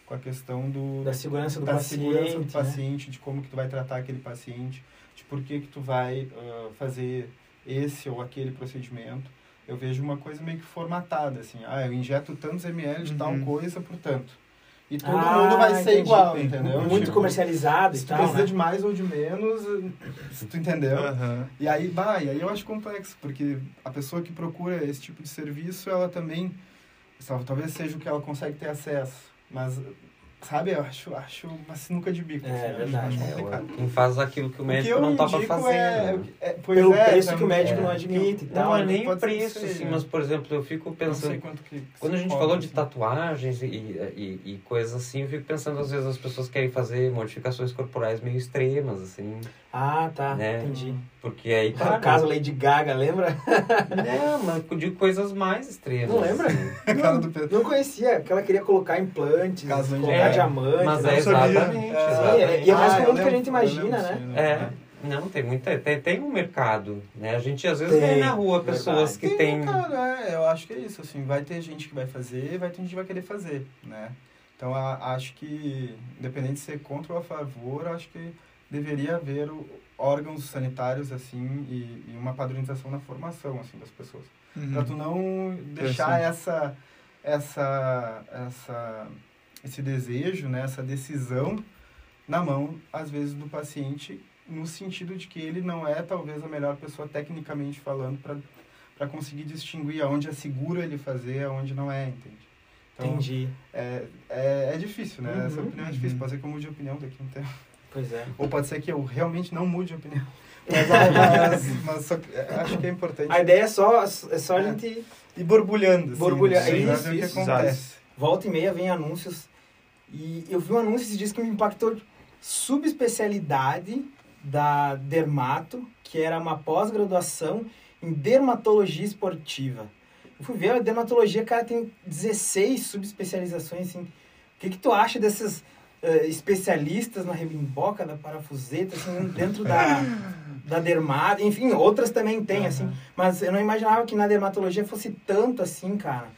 com a questão do... Da segurança do da paciente. segurança do né? paciente, de como que tu vai tratar aquele paciente de por que, que tu vai uh, fazer esse ou aquele procedimento. Eu vejo uma coisa meio que formatada, assim. Ah, eu injeto tantos ml de tal Uhum. coisa, portanto. E todo Ah, mundo vai ser entendi. igual, entendeu? Muito Tipo, comercializado e Se tal, precisa né? de mais ou de menos, se tu entendeu? Aham. E aí, bah, e aí eu acho complexo, porque a pessoa que procura esse tipo de serviço, ela também, talvez seja o que ela consegue ter acesso, mas, sabe, eu acho, acho uma sinuca de bico. É, assim, acho- verdade. É, quem faz aquilo que o O que médico eu não topa indico fazer. é, né? é, pois Pelo é, preço que o médico é, não admite e Não tal. é nem pode ser preço, assim, né? mas, por exemplo, eu fico Não sei pensando... quanto que Quando a gente cobra, falou de assim. tatuagens e, e, e coisas assim, eu fico pensando, às vezes, as pessoas querem fazer modificações corporais meio extremas, assim, Ah, tá. Né? Entendi. porque aí... No Claro, caso Lady Gaga, lembra? Não, mas eu digo coisas mais extremas. Não lembra? assim. A cara do Pedro. Não conhecia, que ela queria colocar implantes, Caso colocar diamante. Mas né? é exatamente. É, exatamente. e é mais Ah, comum do que a gente imagina, lembro, né? sim, É, não, tem muita. Tem, tem um mercado, né? A gente às vezes Tem, vê na rua pessoas que Tem, têm. cara, é, eu acho que é isso, assim, vai ter gente que vai fazer e vai ter gente que vai querer fazer, né? Então, a, acho que, independente de ser contra ou a favor, acho que deveria haver o- órgãos sanitários, assim, e, e uma padronização na formação, assim, das pessoas. Uhum. Pra tu não deixar essa, essa, essa, esse desejo, né, essa decisão na mão, às vezes, do paciente, no sentido de que ele não é, talvez, a melhor pessoa, tecnicamente falando, para conseguir distinguir aonde é seguro ele fazer, aonde não é, entende? Então, Entendi. é, é, é difícil, né? Essa Uhum, opinião é difícil. uhum. Pode ser que eu mude de opinião daqui a um tempo. Pois é. Ou pode ser que eu realmente não mude de opinião. Mas a, Mas, mas só que- acho que é importante a ideia é só, é só a É. gente ir borbulhando. Assim, Borbulhar, né? Pra isso, ver o que isso. acontece. volta e meia vem anúncios. E eu vi um anúncio esses dias que me impactou. Subespecialidade da Dermato, que era uma pós-graduação em dermatologia esportiva. Eu fui ver, a dermatologia, cara, tem 16 subespecializações, assim. O que que tu acha desses eh, especialistas na rebimboca, da parafuseta, assim, dentro da, da dermato? Enfim, outras também tem, assim. Aham. Mas eu não imaginava que na dermatologia fosse tanto assim, cara.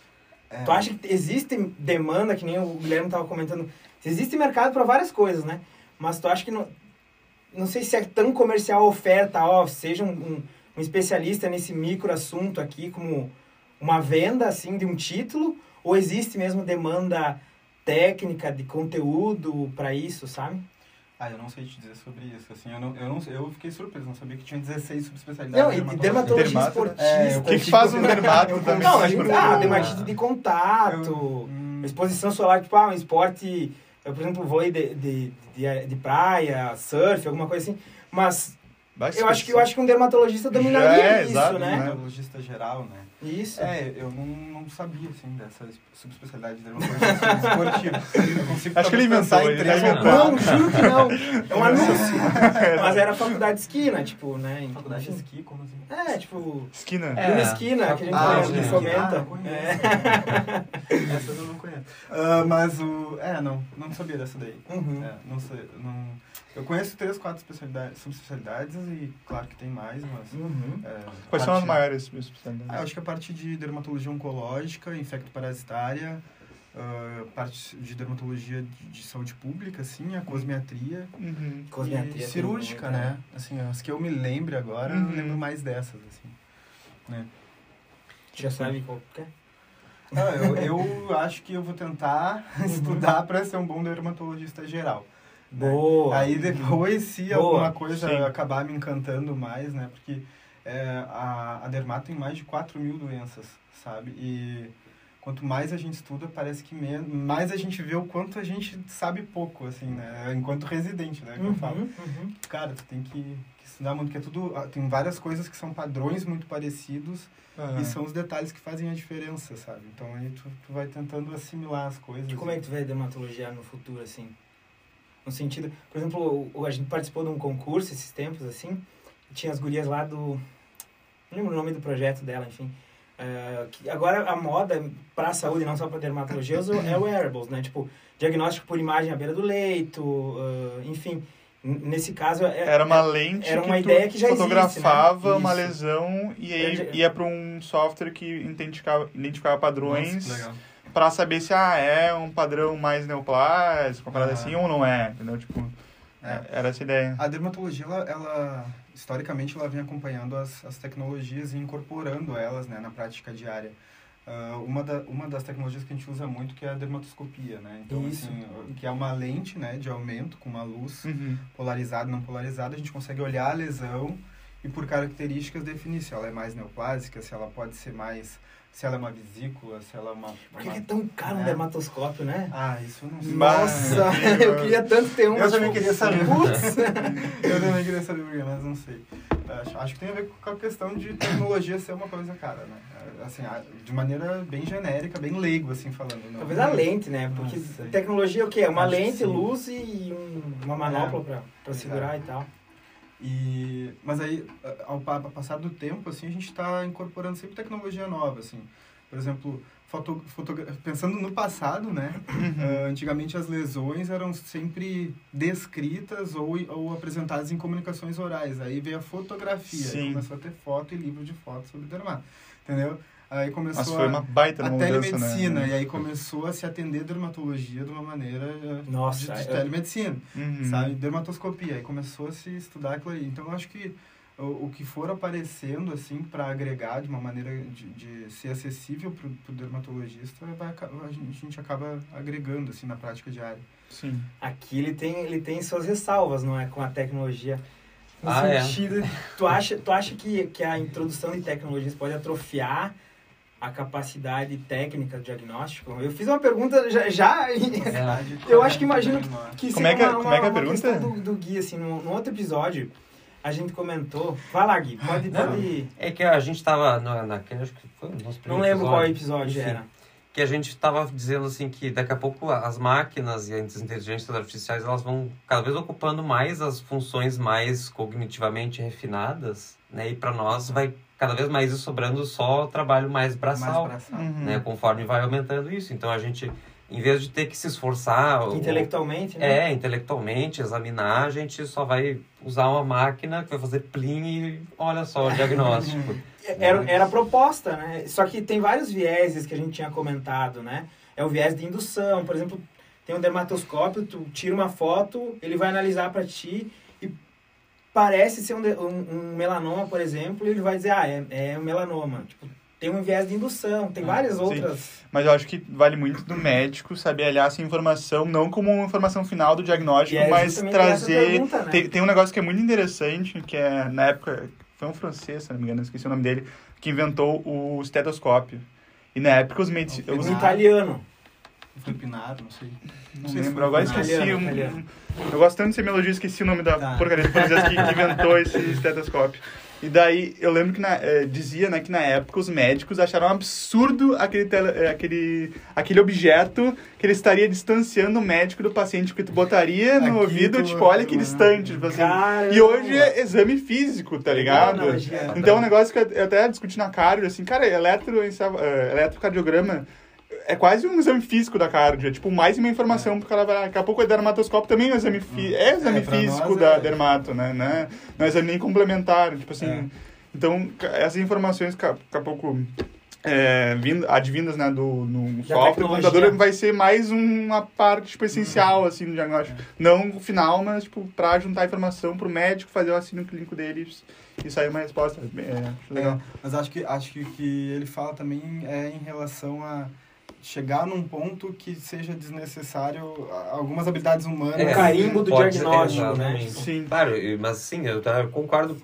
É. Tu acha que existe demanda, que nem o Guilherme estava comentando, existe mercado para várias coisas, né? Mas tu acha que não, não sei se é tão comercial a oferta, ó, seja um, um, um especialista nesse micro assunto aqui, como uma venda, assim, de um título, ou existe mesmo demanda técnica, de conteúdo para isso, sabe? Ah, eu não sei te dizer sobre isso. Assim, eu, não, eu, não, eu fiquei surpreso, não sabia que tinha 16 subespecialidades. Não, e dermatologia. dermatologia Dermato, esportista. É, O que, que faz um dermato eu- também? Não, gente, porque- ah, dermatite de contato, Eu- hum, exposição solar, tipo, ah, um esporte Eu, por exemplo, vôlei de, de, de, de praia, surf, alguma coisa assim. Mas eu acho, que, eu acho que um dermatologista dominaria é, isso, exato, né? né? Dermatologista geral, né? Isso. É, eu não, não sabia, assim, dessa subespecialidade de dermatologia esportiva. Eu consigo Acho que ele inventou, em três quatro. Não, juro que não. É um anúncio. Mas era faculdade de esquina, tipo, né? Faculdade de esqui, como assim? É, tipo, Esquina. É. uma esquina que a gente Ah, fomenta- sim. fomenta. Ah, conheço. É. Essas eu não conheço. Ah, mas o... É, não, não sabia dessa daí. Uhum. É, não sei, não... Eu conheço três, quatro especialidades, subespecialidades e claro que tem mais, mas... Uhum. é, Quais são as maiores Ah, eu especialidades? acho que a parte de dermatologia oncológica, infecto-parasitária, ah, parte de dermatologia de, de saúde pública, assim, a cosmiatria Uhum. Cosmiatria e cirúrgica, muito, né? Assim, as que eu me lembre agora, eu Uhum. lembro mais dessas, assim. Né? Já sabe qual que é? Ah, eu, eu acho que eu vou tentar estudar para ser um bom dermatologista geral. Né? Boa. Aí depois, se Boa. alguma coisa Sim. acabar me encantando mais, né? Porque é, a, a dermato tem mais de 4 mil doenças, sabe? E quanto mais a gente estuda, parece que men- mais a gente vê o quanto a gente sabe pouco, assim, né? Enquanto residente, né? Que eu falo. Uhum, uhum. Cara, tu tem que, que estudar muito, porque é tudo... ah, Tem várias coisas que são padrões muito parecidos Aham. e são os detalhes que fazem a diferença, sabe? Então aí tu, tu vai tentando assimilar as coisas. E como é que tu vê a dermatologia no futuro, assim? No sentido, por exemplo, o- a gente participou de um concurso esses tempos, assim, tinha as gurias lá do... Não lembro o nome do projeto dela, enfim. eh, que agora a moda para a saúde, não só para dermatologia, é o wearables, né? Tipo, diagnóstico por imagem à beira do leito, eh, enfim. Nesse caso, é, Era uma é- lente era uma que ideia que já existe, fotografava né? uma lesão e aí ia para um software que identificava, identificava padrões Nossa, que legal. Para saber se ah, é um padrão mais neoplásico, uma parada Aham. assim ou não é, entendeu? Tipo, É. era essa ideia. A dermatologia, ela, ela, historicamente, ela vem acompanhando as, as tecnologias e incorporando elas né, na prática diária. Ah, uma, da, uma das tecnologias que a gente usa muito que é a dermatoscopia, né? Então, Isso. assim, que é uma lente né, de aumento com uma luz Uhum. polarizada não polarizada, a gente consegue olhar a lesão e por características definir se ela é mais neoplásica, se ela pode ser mais... se ela é uma vesícula, se ela é uma... Por que, uma- que é tão caro um É. dermatoscópio, né? Ah, isso eu não sei. Nossa, eu queria tanto ter um. Eu também tipo, queria saber. Putz! Eu também queria saber por quê, mas não sei. Acho, acho que tem a ver com a questão de tecnologia ser uma coisa cara, né? Assim, a- de maneira bem genérica, bem leigo, assim, falando. Não. Talvez a lente, né? Porque tecnologia é o quê? Uma Acho lente, luz e um- uma manopla pra, pra Exato. segurar e tal. E, mas aí, ao pa- passar do tempo, assim, a gente está incorporando sempre tecnologia nova, assim. Por exemplo, foto, fotogra- pensando no passado, né? Ah, antigamente as lesões eram sempre descritas ou, ou apresentadas em comunicações orais. Aí veio a fotografia, começou a ter foto e livro de fotos sobre dermato, entendeu? Aí começou Mas foi a, uma baita a mudança, telemedicina, né? e aí começou a se atender dermatologia de uma maneira eh, Nossa, de, de eu- telemedicina Uhum. sabe? Dermatoscopia. Aí começou a se estudar aquilo aí. Então, eu acho que o, o que for aparecendo, assim, para agregar de uma maneira de, de ser acessível para o dermatologista, vai, a gente, a gente acaba agregando, assim, na prática diária. Sim. Aqui ele tem, ele tem suas ressalvas, não é? Com a tecnologia. No Ah, é. sentido. Tu acha, tu acha que, que a introdução de tecnologias pode atrofiar a capacidade técnica do diagnóstico? Eu fiz uma pergunta já. já É. Eu acho que imagino que Como é seja que é- uma, como é que é a uma pergunta? questão do, do Gui, assim, no, no outro episódio, a gente comentou. Vai lá, Gui, pode. Não. pode É que a gente tava na, naquele, acho que foi o nosso não lembro qual episódio. episódio Enfim, era. Que a gente tava dizendo assim que daqui a pouco as máquinas e as inteligências artificiais elas vão cada vez ocupando mais as funções mais cognitivamente refinadas, né? E para nós vai cada vez mais sobrando só trabalho mais braçal, Mais braçal. Uhum. né? Conforme vai aumentando isso. Então a gente, em vez de ter que se esforçar, ou- Intelectualmente, né? é, intelectualmente, examinar, a gente só vai usar uma máquina que vai fazer plim e olha só o diagnóstico. Era, era a proposta, né? Só que tem vários vieses que a gente tinha comentado, né? É o viés de indução, por exemplo, tem um dermatoscópio, tu tira uma foto, ele vai analisar para ti parece ser um, um, um melanoma, por exemplo, e ele vai dizer, ah, é, é um melanoma. Tipo, tem um viés de indução, tem Ah, várias sim. outras. Mas eu acho que vale muito do médico saber olhar essa informação, não como uma informação final do diagnóstico, é mas trazer. pergunta, né? Tem, tem um negócio que é muito interessante, que é, na época, foi um francês, se não me engano, esqueci o nome dele, que inventou o estetoscópio. E na época os médicos. Ok. Um italiano. Foi Pinar, não sei. Não sei se lembro, agora Pinar. esqueci. Italiano, um- italiano. Eu gosto tanto dessa melodia, esqueci o nome da Tá. porcaria de francês que, que inventou esse estetoscópio. E daí, eu lembro que na, eh, dizia né, que na época os médicos acharam um absurdo aquele, tele, eh, aquele, aquele objeto que ele estaria distanciando o médico do paciente, porque tu botaria no Aqui ouvido, tu- tipo, olha que distante, tipo assim. E hoje é exame físico, tá ligado? analogia. Então, um negócio que eu até discuti na cardio, assim, cara, eletro, eh, eletrocardiograma é quase um exame físico da cardio. É tipo mais uma informação pro cara vai. Daqui a pouco o dermatoscópio também é um exame, fi, é exame É, físico da é. dermato, né? né? Não é exame nem complementar. Tipo assim. É. Então, essas informações, daqui a- pouco. É, vindo, advindas né, do no software, o computador vai ser mais uma parte tipo, essencial assim, do diagnóstico. Não o final, mas tipo, para juntar informação pro médico, fazer o assino clínico deles e sair uma resposta. É, acho legal. É, mas acho que acho que o que ele fala também é em relação a chegar num ponto que seja desnecessário algumas habilidades humanas. É, carimbo do pode- diagnóstico, né? Sim. Claro, mas sim, eu, tá, eu concordo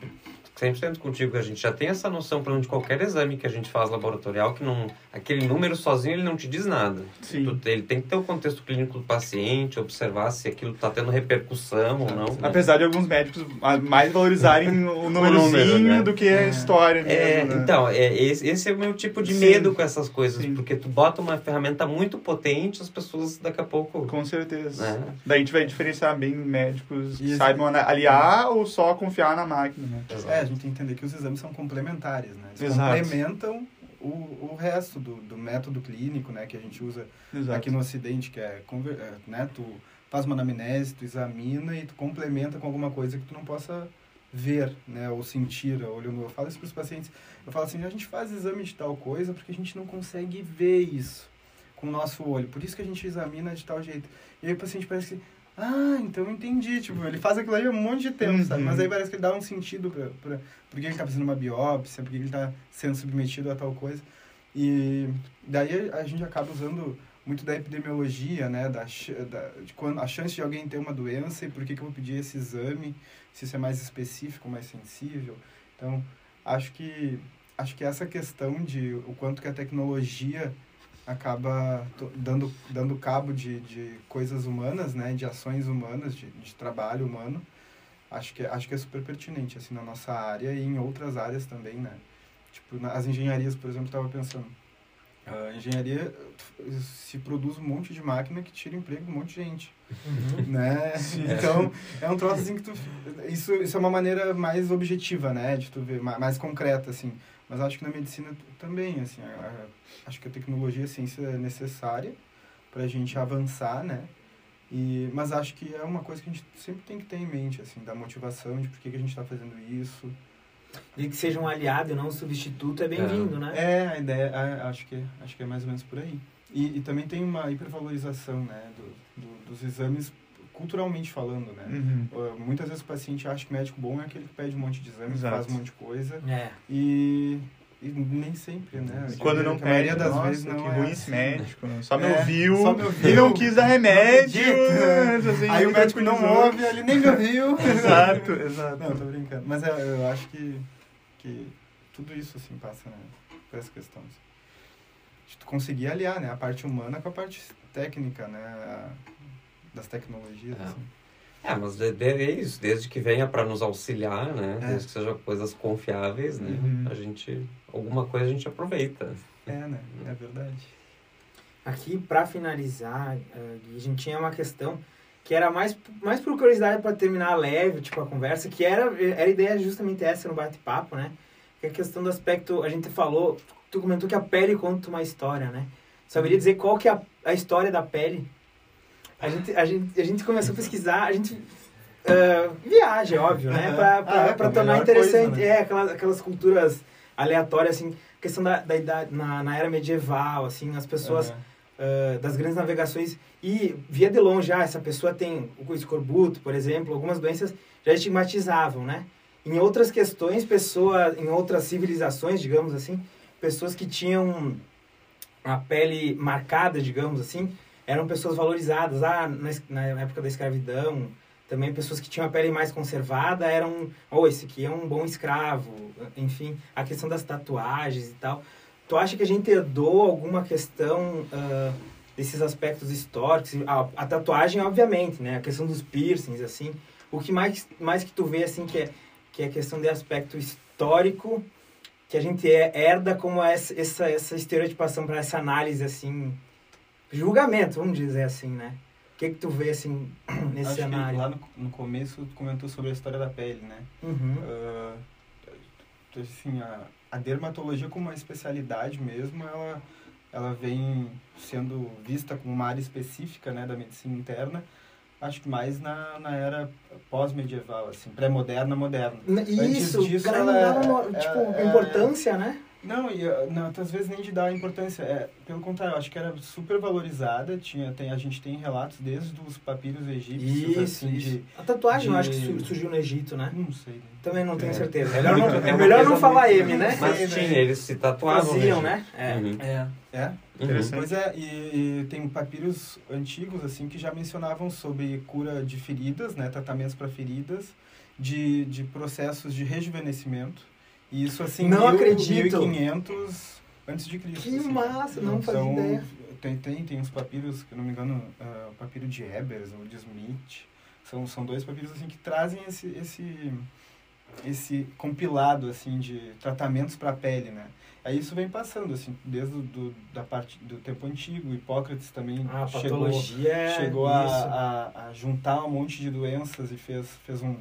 100% contigo, que a gente já tem essa noção para onde qualquer exame que a gente faz laboratorial, que não, aquele número sozinho ele não te diz nada. Sim. Tu- ele tem que ter o contexto clínico do paciente, observar se aquilo está tendo repercussão ou não. né? Apesar de alguns médicos a- mais valorizarem o númerozinho número, né? do que a É. história É, mesmo, né? então, é, esse, esse é o meu tipo de Sim. medo com essas coisas, Sim. porque tu bota uma ferramenta muito potente, as pessoas daqui a pouco. Com certeza. né? Daí a gente vai diferenciar bem médicos que Isso. saibam aliar ou só confiar na máquina, né? É, a gente tem que entender que os exames são complementares, né? Eles Exato. complementam o, o resto do, do método clínico, né? Que a gente usa Exato. aqui no Ocidente, que é, é, né? Tu faz uma anamnese, tu examina e tu complementa com alguma coisa que tu não possa ver, né? Ou sentir, olhando. Eu falo isso para os pacientes. Eu falo assim, a gente faz exame de tal coisa porque a gente não consegue ver isso com o nosso olho. Por isso que a gente examina de tal jeito. E aí o paciente parece que, ah, então entendi. Tipo, ele faz aquilo aí há um monte de tempo, sabe? Uhum. Mas aí parece que ele dá um sentido pra, pra por que ele tá fazendo uma biópsia, por que ele tá sendo submetido a tal coisa. E daí a gente acaba usando muito da epidemiologia, né, da, da de quando a chance de alguém ter uma doença e por que que eu vou pedir esse exame, se isso é mais específico, mais sensível. Então, acho que acho que essa questão de o quanto que a tecnologia acaba dando dando cabo de, de coisas humanas, né, de ações humanas, de, de trabalho humano, acho que acho que é super pertinente assim na nossa área e em outras áreas também, né? Tipo, nas engenharias, por exemplo, estava pensando. A engenharia se produz um monte de máquina que tira emprego de um monte de gente, Uhum. né? Então, é um troço assim que tu... Isso, isso é uma maneira mais objetiva, né? De tu ver, ma- mais concreta, assim. Mas acho que na medicina também, assim. a- a- acho que a tecnologia, a ciência é necessária pra gente avançar, né? E, mas acho que é uma coisa que a gente sempre tem que ter em mente, assim, da motivação de por que, que a gente está fazendo isso. E que seja um aliado e não um substituto é bem-vindo, né? É, a ideia, a- acho que, acho que é mais ou menos por aí. E, e também tem uma hipervalorização, né, do, do- dos exames culturalmente falando, né? Uhum. Uh, Muitas vezes o paciente acha que médico bom é aquele que pede um monte de exames, Exato. faz um monte de coisa É. e, e nem sempre, né? E quando não Que a maioria pede, das nossa, vezes não que é ruim assim. esse médico. né? Só me É, ouviu, só me ouviu. e não quis dar remédio. acredito. assim, Aí o médico não ouve, ele nem me ouviu. Exato, exato. Não, tô brincando. Mas é, eu acho que, que tudo isso, assim, passa né, por essa questão. assim. De tu conseguir aliar, né? A parte humana com a parte técnica, né? a- Das tecnologias, É. assim. É, mas de, de, é isso, desde que venha para nos auxiliar, né? É. Desde que sejam coisas confiáveis, né? Uhum. A gente, alguma coisa a gente aproveita. É, né? É verdade. Aqui, para finalizar, eh, Gui, a gente tinha uma questão que era mais, mais por curiosidade para terminar leve, tipo, a conversa, que era, era a ideia justamente essa no bate-papo, né? Que é a questão do aspecto, a gente falou, tu comentou que a pele conta uma história, né? Saberia dizer qual que é a, a história da pele? A gente, a, gente, a gente começou a pesquisar, a gente ah, viaja, óbvio, né? Pra, pra, Ah, é, pra tornar interessante, coisa, né? é, aquelas, aquelas culturas aleatórias, assim, questão da, da idade, na, na era medieval, assim, as pessoas É. ah, das grandes navegações e via de longe, ah, essa pessoa tem o escorbuto, por exemplo, algumas doenças já estigmatizavam, né? Em outras questões, pessoa, em outras civilizações, digamos assim, pessoas que tinham a pele marcada, digamos assim, eram pessoas valorizadas. Ah, na, na época da escravidão, também pessoas que tinham a pele mais conservada eram, oh, esse aqui é um bom escravo, enfim, a questão das tatuagens e tal. Tu acha que a gente herdou alguma questão ah, desses aspectos históricos, a, a, tatuagem, obviamente, né? A questão dos piercings, assim. O que mais, mais que tu vê, assim, que é, que é a questão de aspecto histórico, que a gente herda como essa, essa, essa estereotipação para essa análise, assim, julgamento, vamos dizer assim, né? O que que tu vê, assim, nesse Acho cenário? Lá no, no começo tu comentou sobre a história da pele, né? Uhum. Uh, assim, a, a dermatologia como uma especialidade mesmo, ela, ela vem sendo vista como uma área específica né, da medicina interna, acho que mais na, na era pós-medieval, assim, pré-moderna, moderna. Isso, Antes disso, ela, é- tipo, é- importância, né? Não, e uh, não, às vezes nem de dar importância. É, pelo contrário, eu acho que era super valorizada. Tinha, tem, a gente tem relatos desde os papiros egípcios, Isso, assim, isso. de... A tatuagem, eu de- acho que su- surgiu no Egito, né? Não sei. né? Também não tenho É. certeza. É Melhor não, é é melhor não falar M, né? Mas Sim, tinha, né? eles se tatuavam. Faziam, né? né? É. Uhum. É. É? Interessante. Pois é, e, e tem papiros antigos assim que já mencionavam sobre cura de feridas, né, tratamentos para feridas, de, de processos de rejuvenescimento. E isso assim, Não mil- acredito. 1500 antes de Cristo. Que assim. massa, não fazia Então, ideia. Tem, tem, tem uns papiros, que eu não me engano, ah, o papiro de Ebers ou de Smith. São, são dois papiros assim que trazem esse, esse, esse compilado assim de tratamentos para a pele, né? Aí isso vem passando assim, desde o, do, da parte do tempo antigo, Hipócrates também A chegou, patologia chegou a, a, a juntar um monte de doenças e fez, fez um,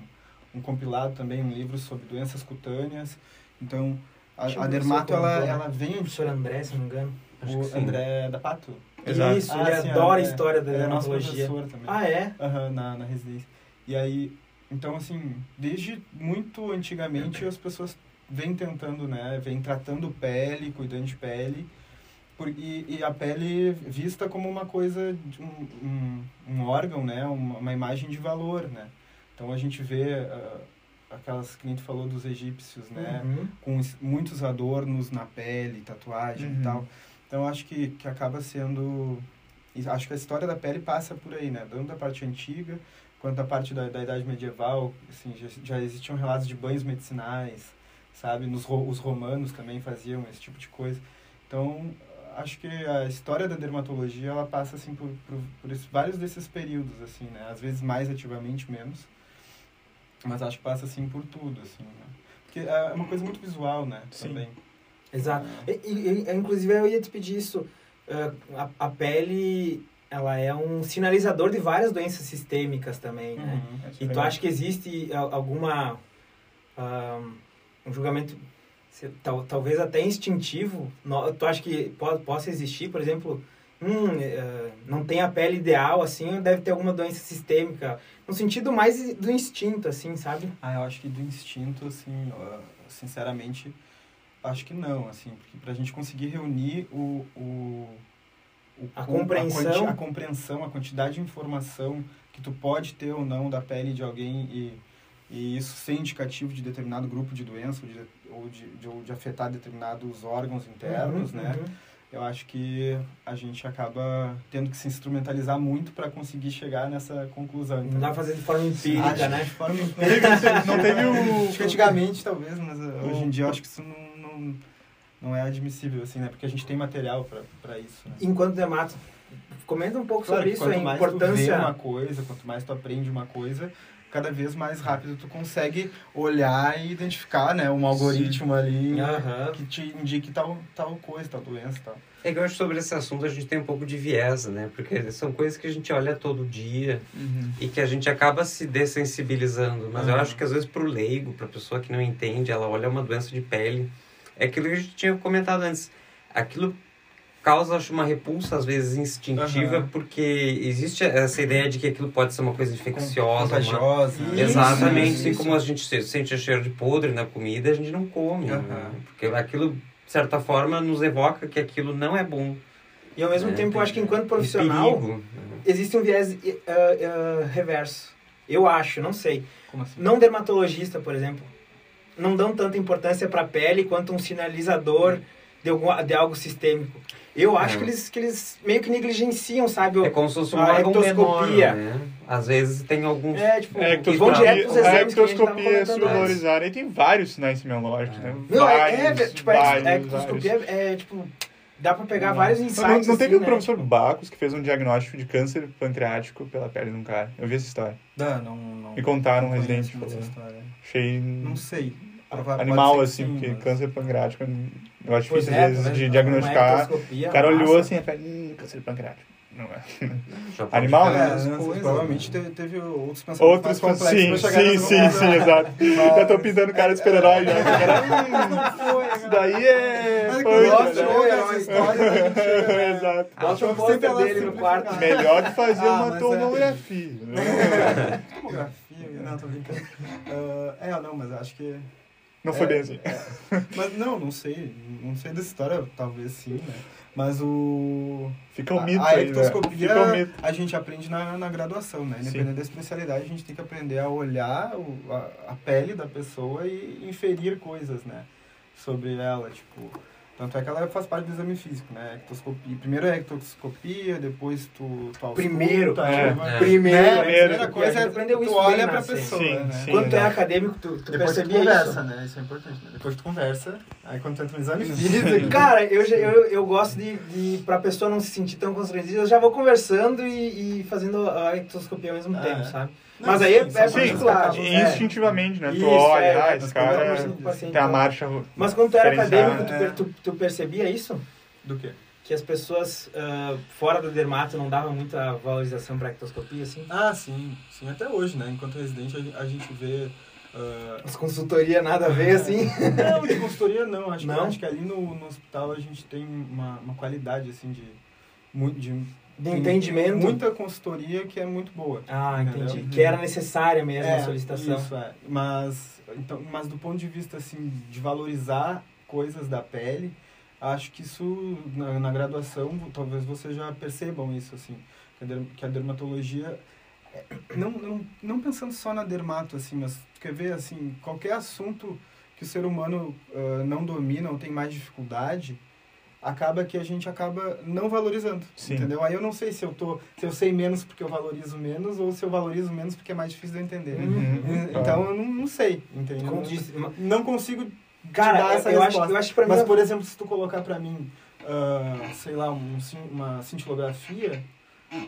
um compilado também, um livro sobre doenças cutâneas. Então, a, a dermato, professor ela, ela vem... O professor André, se não me engano. Acho O. André da Pato. Exato. Isso, Ah, ele sim, adora a é, história da Ele é nosso dermatologia. professor também. Ah, é? Aham, na, na residência. E aí, então assim, desde muito antigamente as pessoas vêm tentando, né, vêm tratando pele, cuidando de pele, por, e, e a pele vista como uma coisa, um, um, um órgão, né, uma, uma imagem de valor, né. Então a gente vê ah, aquelas que a gente falou dos egípcios, né, Uhum. com muitos adornos na pele, tatuagem Uhum. e tal. Então acho que, que acaba sendo. Acho que a história da pele passa por aí, né? Tanto da parte antiga quanto da parte da, da Idade Medieval. Assim, já, já existiam relatos de banhos medicinais, sabe? Nos, os romanos também faziam esse tipo de coisa. Então acho que a história da dermatologia ela passa assim por, por, por vários desses períodos assim né às vezes mais ativamente menos mas acho que passa assim por tudo assim né? porque é uma coisa muito visual né Sim. também Exato. E, e- e, inclusive, eu ia te pedir isso. a, a pele, ela é um sinalizador de várias doenças sistêmicas também, né? Uhum. E tu acha que existe al- alguma... um julgamento, tal, talvez até instintivo? No- Tu acha que po- possa existir, por exemplo... Hum, não tem a pele ideal, assim, deve ter alguma doença sistêmica. No sentido mais do instinto, assim, sabe? ah eu acho que do instinto assim sinceramente acho que não assim porque para a gente conseguir reunir o, o, o A com- compreensão. quanti- a compreensão a quantidade de informação que tu pode ter ou não da pele de alguém e e isso ser indicativo de determinado grupo de doença ou de, ou de, de, ou de afetar determinados órgãos internos, Uhum, né? uhum. Eu acho que a gente acaba tendo que se instrumentalizar muito para conseguir chegar nessa conclusão. Não dá pra fazer de forma empírica, Acho né? de forma Não teve o. Acho que antigamente, talvez, mas uh, hoje em dia eu acho que isso não, não, não é admissível, assim, né? Porque a gente tem material para isso, né? Enquanto dermato, comenta um pouco Claro sobre isso, quanto a mais tu vê importância. uma coisa, quanto mais tu aprende uma coisa, cada vez mais rápido tu consegue olhar e identificar, né? Um algoritmo ali Aham. que te indique tal, tal coisa, tal doença, tal. É que eu acho que sobre esse assunto a gente tem um pouco de viés, né? Porque são coisas que a gente olha todo dia Uhum. e que a gente acaba se dessensibilizando. Mas eu Uhum. acho que às vezes pro leigo, pra pessoa que não entende, ela olha uma doença de pele. É aquilo que a gente tinha comentado antes. Aquilo causa, acho, uma repulsa, às vezes, instintiva, Uhum. porque existe essa ideia de que aquilo pode ser uma coisa infecciosa, uma... Contagiosa. Isso, Exatamente, isso, assim isso. como a gente se- sente cheiro de podre na comida, a gente não come. Aham. né? Porque aquilo, de certa forma, nos evoca que aquilo não é bom. E ao mesmo É, tempo, eu acho que enquanto profissional, perigo, né? existe um viés uh, uh, reverso. Eu acho, não sei. Como assim? Não dermatologista, por exemplo, não dão tanta importância para a pele quanto um sinalizador de, algum, de algo sistêmico. Eu acho É. que, eles, que eles meio que negligenciam, sabe? o- É como se fosse um a órgão menor, ectoscopia. né? Às vezes tem alguns... É, tipo, É, e vão direto pros a exames que a gente tava ectoscopia é subvalorizada. E tem vários sinais semiológicos, né? Não, é, vários, é, tipo, a vários, ectoscopia vários. é, é, tipo, Dá pra pegar vários Não, insights. não, não teve assim, um professor né? Bacos que fez um diagnóstico de câncer pancreático pela pele de um cara. Eu vi essa história. Dá, não, não. Me contaram, um não residente essa história. Achei Não sei. Animal, assim, sim, porque mas- câncer pancreático eu acho Pois difícil é, às vezes tá de Uma diagnosticar. O cara olhou massa. assim, pele, hum, câncer pancreático. Não é. Animal, né? É, né, coisas, provavelmente te- teve outros pensamentos Outros, mais complexos sim, sim, sim, sim, exato. Mas- Já tô pintando cara de super-herói já. Cara, Isso daí é. Mas punk, gosto, né? né? Essa história, né? Exato. Bota um Sempre ela dele no quarto. Melhor que fazer Ah, uma é. tomografia. né? Tomografia, não, tô brincando. Ah, é, não, mas acho que. Não foi É, bem assim. é. Mas não, não sei. Não sei dessa história, talvez sim, né? Mas o. Fica um mito a, a aí, né? ectoscopia um mito. a gente aprende na, na graduação, né? Sim. Independente da especialidade, a gente tem que aprender a olhar o, a, a pele da pessoa e inferir coisas, né? Sobre ela, tipo... Tanto é que ela faz parte do exame físico, né? Ectoscopia. Primeiro é a ectoscopia, depois tu, tu ausculta, Primeiro, é. vai- É. Primeiro, né? né? A primeira Porque coisa é tu isso olha pra pessoa, Sim, né? sim. Quando tu é exato. acadêmico, tu, tu Depois tu conversa, isso? né? Isso é importante, né? Depois tu conversa, aí quando tu entra no exame físico... Cara, eu, já- eu, eu gosto de, de, pra pessoa não se sentir tão constrangida, eu já vou conversando e, e fazendo a ectoscopia ao mesmo Ah, tempo, é. sabe? Não, Mas aí sim, é, é Sim, particular. coisas é. instintivamente, né? Tu Isso, olha, é, ah, mas esse cara converso com o paciente, tem a marcha. Mas quando tu era acadêmico, tu, per- tu, tu percebia isso? Do quê? Que as pessoas ah, fora do dermato não davam muita valorização pra ectoscopia, assim? Ah, sim. Sim, até hoje, né? Enquanto residente, a gen- a gente vê... ah, As consultoria nada a ver, assim? Não, de consultoria não. Acho, Não? Que, acho que ali no, no hospital a gente tem uma, uma qualidade, assim, de... Muito, de De tem entendimento? Muita consultoria que é muito boa. Ah, entendi. Entendeu? Que era necessária mesmo É, a solicitação. Isso, é. Mas, então, mas do ponto de vista, assim, de valorizar coisas da pele, acho que isso, na, na graduação, talvez vocês já percebam isso, assim, que a, der- que a dermatologia, é, não, não, não pensando só na dermato, assim, mas quer ver, assim, qualquer assunto que o ser humano ah, não domina ou tem mais dificuldade, acaba que a gente acaba não valorizando, Sim. entendeu? Aí eu não sei se eu tô, se eu sei menos porque eu valorizo menos ou se eu valorizo menos porque é mais difícil de eu entender. Uhum. Então eu não, não sei, entendeu? Como disse, ma- Não consigo Cara, dar essa eu, acho, resposta. eu acho pra mim... Mas, é- por exemplo, se tu colocar pra mim, ah, sei lá, um, uma cintilografia,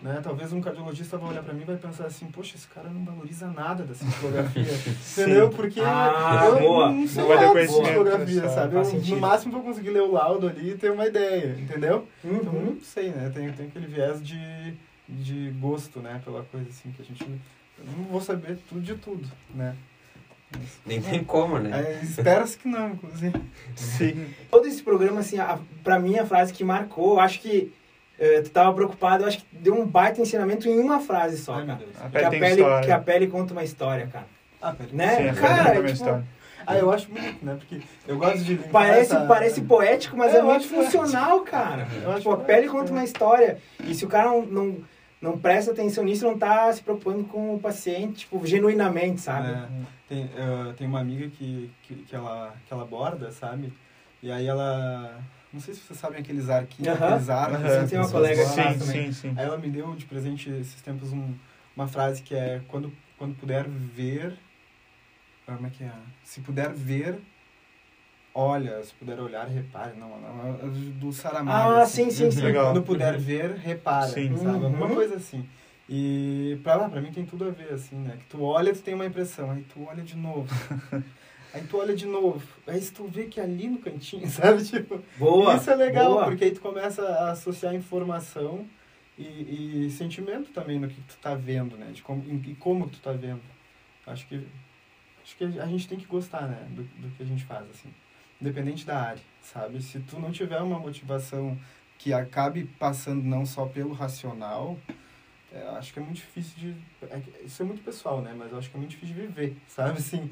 né? Talvez um cardiologista vai olhar pra mim e vai pensar assim, poxa, esse cara não valoriza nada da cintilografia. entendeu? Porque Ah, eu boa, não sei boa. nada de cintilografia, sabe? Eu, no máximo vou conseguir ler o laudo ali e ter uma ideia, entendeu? Então, Uhum. não sei, né? Tem, tem aquele viés de, de gosto, né? Pela coisa assim, que a gente... Eu não vou saber tudo de tudo, né? Nem tem como, né? É, Espera-se que não, inclusive. Sim. Todo esse programa, assim, a, pra mim, a frase que marcou, acho que eh, tu tava preocupado, eu acho que deu um baita ensinamento em uma frase só, Ai, meu cara. Deus. A Que a, pele, que a pele conta uma história, cara. Ah, pera. Né? Sim, a Cara, pele tem uma tipo, história. Ah, eu acho bonito, né? Porque eu gosto de limpar Parece, essa- parece poético, mas É, é, muito poético. funcional, cara. Eu acho Tipo, a pele conta é. uma história. E se o cara não, não, não presta atenção nisso, não tá se preocupando com o paciente, tipo, genuinamente, sabe? É, tem, eh, tem uma amiga que, que, que, ela, que ela borda, sabe? E aí ela... Não sei se vocês sabem aqueles arquinhos, Aham. aqueles arcos. Aham. assim, Tem uma colega que bordam. também. Sim, sim, sim. Aí ela me deu de presente esses tempos um, uma frase que é quando, quando puder ver. ah, Como é que é? Se puder ver, olha. Se puder olhar, repare. Não, não, é do Saramago. Ah, assim. sim, sim, sim. Legal. Quando puder ver, repara. Sim. Sabe? Alguma Uhum. coisa assim. E pra lá, pra mim tem tudo a ver, assim, né? Que tu olha, tu tem uma impressão, aí tu olha de novo. aí tu olha de novo. Aí se tu vê que é ali no cantinho, sabe? Tipo, Boa. isso é legal, boa. porque aí tu começa a associar informação e, e sentimento também no que tu tá vendo, né? De como, e como tu tá vendo. Acho que, acho que a gente tem que gostar, né? Do, do que a gente faz, assim. Independente da área, sabe? Se tu não tiver uma motivação que acabe passando não só pelo racional, é, acho que é muito difícil de... é isso é muito pessoal, né? Mas eu acho que é muito difícil de viver, sabe? Assim,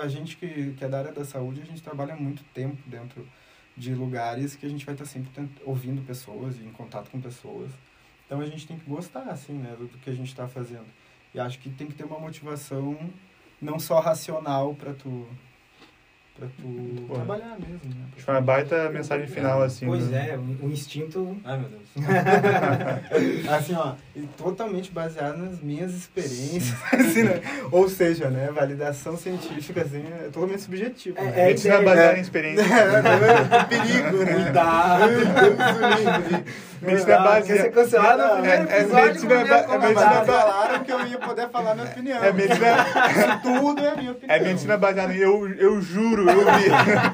a gente que, que é da área da saúde, a gente trabalha muito tempo dentro de lugares que a gente vai estar sempre tent- ouvindo pessoas e em contato com pessoas. Então a gente tem que gostar, assim, né, do, do que a gente está fazendo. E acho que tem que ter uma motivação não só racional para tu pra tu Bom. trabalhar mesmo, né? Acho que foi uma baita mensagem final, assim. Pois do- é, o, instinto. Ai, meu Deus. assim, ó, e totalmente baseado nas minhas experiências, assim, né? Ou seja, né, validação científica, assim, é totalmente subjetivo. É, né? é Medicina ideia, baseada né? em experiência. É, perigo, né? Cuidado! Medicina Cuidado, Quer ser cancelado no É- primeiro é episódio medicina ba- é medicina falaram que eu ia poder falar minha opinião. É medicina, Isso tudo é minha opinião. é medicina baseada em eu, eu juro, eu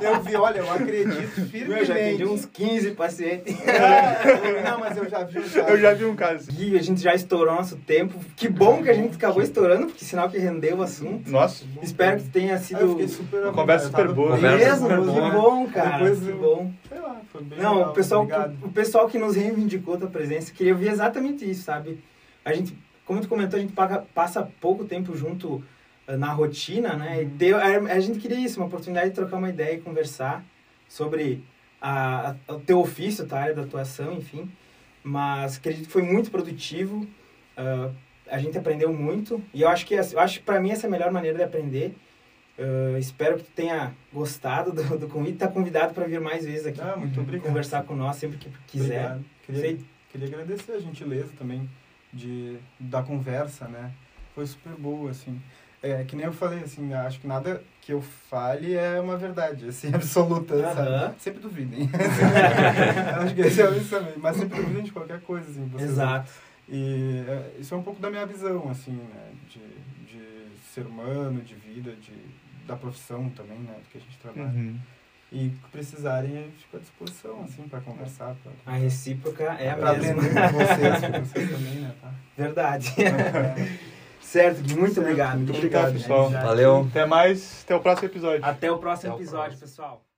vi. Eu vi, olha, eu acredito Meu, eu já atendi firmemente. uns 15 pacientes. É, não, mas eu já vi um caso. Eu já vi um caso. Gui, a gente já estourou nosso tempo. Que bom que a gente acabou estourando, porque sinal que rendeu o assunto. Nossa, Espero que tenha Ah, eu sido fiquei super Uma conversa super boa. Mesmo. super Que boa. bom, cara. Depois que bom. Sei lá, foi bem Não, legal, o pessoal, obrigado. o pessoal que nos reivindicou tua presença, queria ouvir exatamente isso, sabe? A gente, como tu comentou, a gente paga- passa pouco tempo junto na rotina, né? E Uhum. deu, a, a gente queria isso, uma oportunidade de trocar uma ideia e conversar sobre a, a- o teu ofício, tá? A área da atuação, enfim. Mas acredito que foi muito produtivo. ah, a gente aprendeu muito. E eu acho que, eu acho pra mim essa é a melhor maneira de aprender. Ah, espero que tu tenha gostado do, do convite. Tá convidado para vir mais vezes aqui Ah, muito obrigado. conversar com nós sempre que quiser. Obrigado. Queria, Sei- queria agradecer a gentileza também de, da conversa, né? Foi super boa, assim. É, que nem eu falei, assim, acho que nada que eu fale é uma verdade, assim, absoluta, Aham. sabe? Sempre duvidem. acho que esse é isso também. Mas sempre duvidem de qualquer coisa, assim. vocês- Exato. E é, isso é um pouco da minha visão, assim, né? De, de ser humano, de vida, de, da profissão também, né? Do que a gente trabalha. Uhum. E precisarem, eu fico à disposição, assim, para conversar, pra A recíproca é a pra mesma. aprender com vocês, com vocês também, né? Tá? Verdade. É, certo, muito Certo, obrigado. muito obrigado, pessoal. Já- Valeu. Até mais, até o próximo episódio. Até o próximo Até o episódio, próximo. pessoal.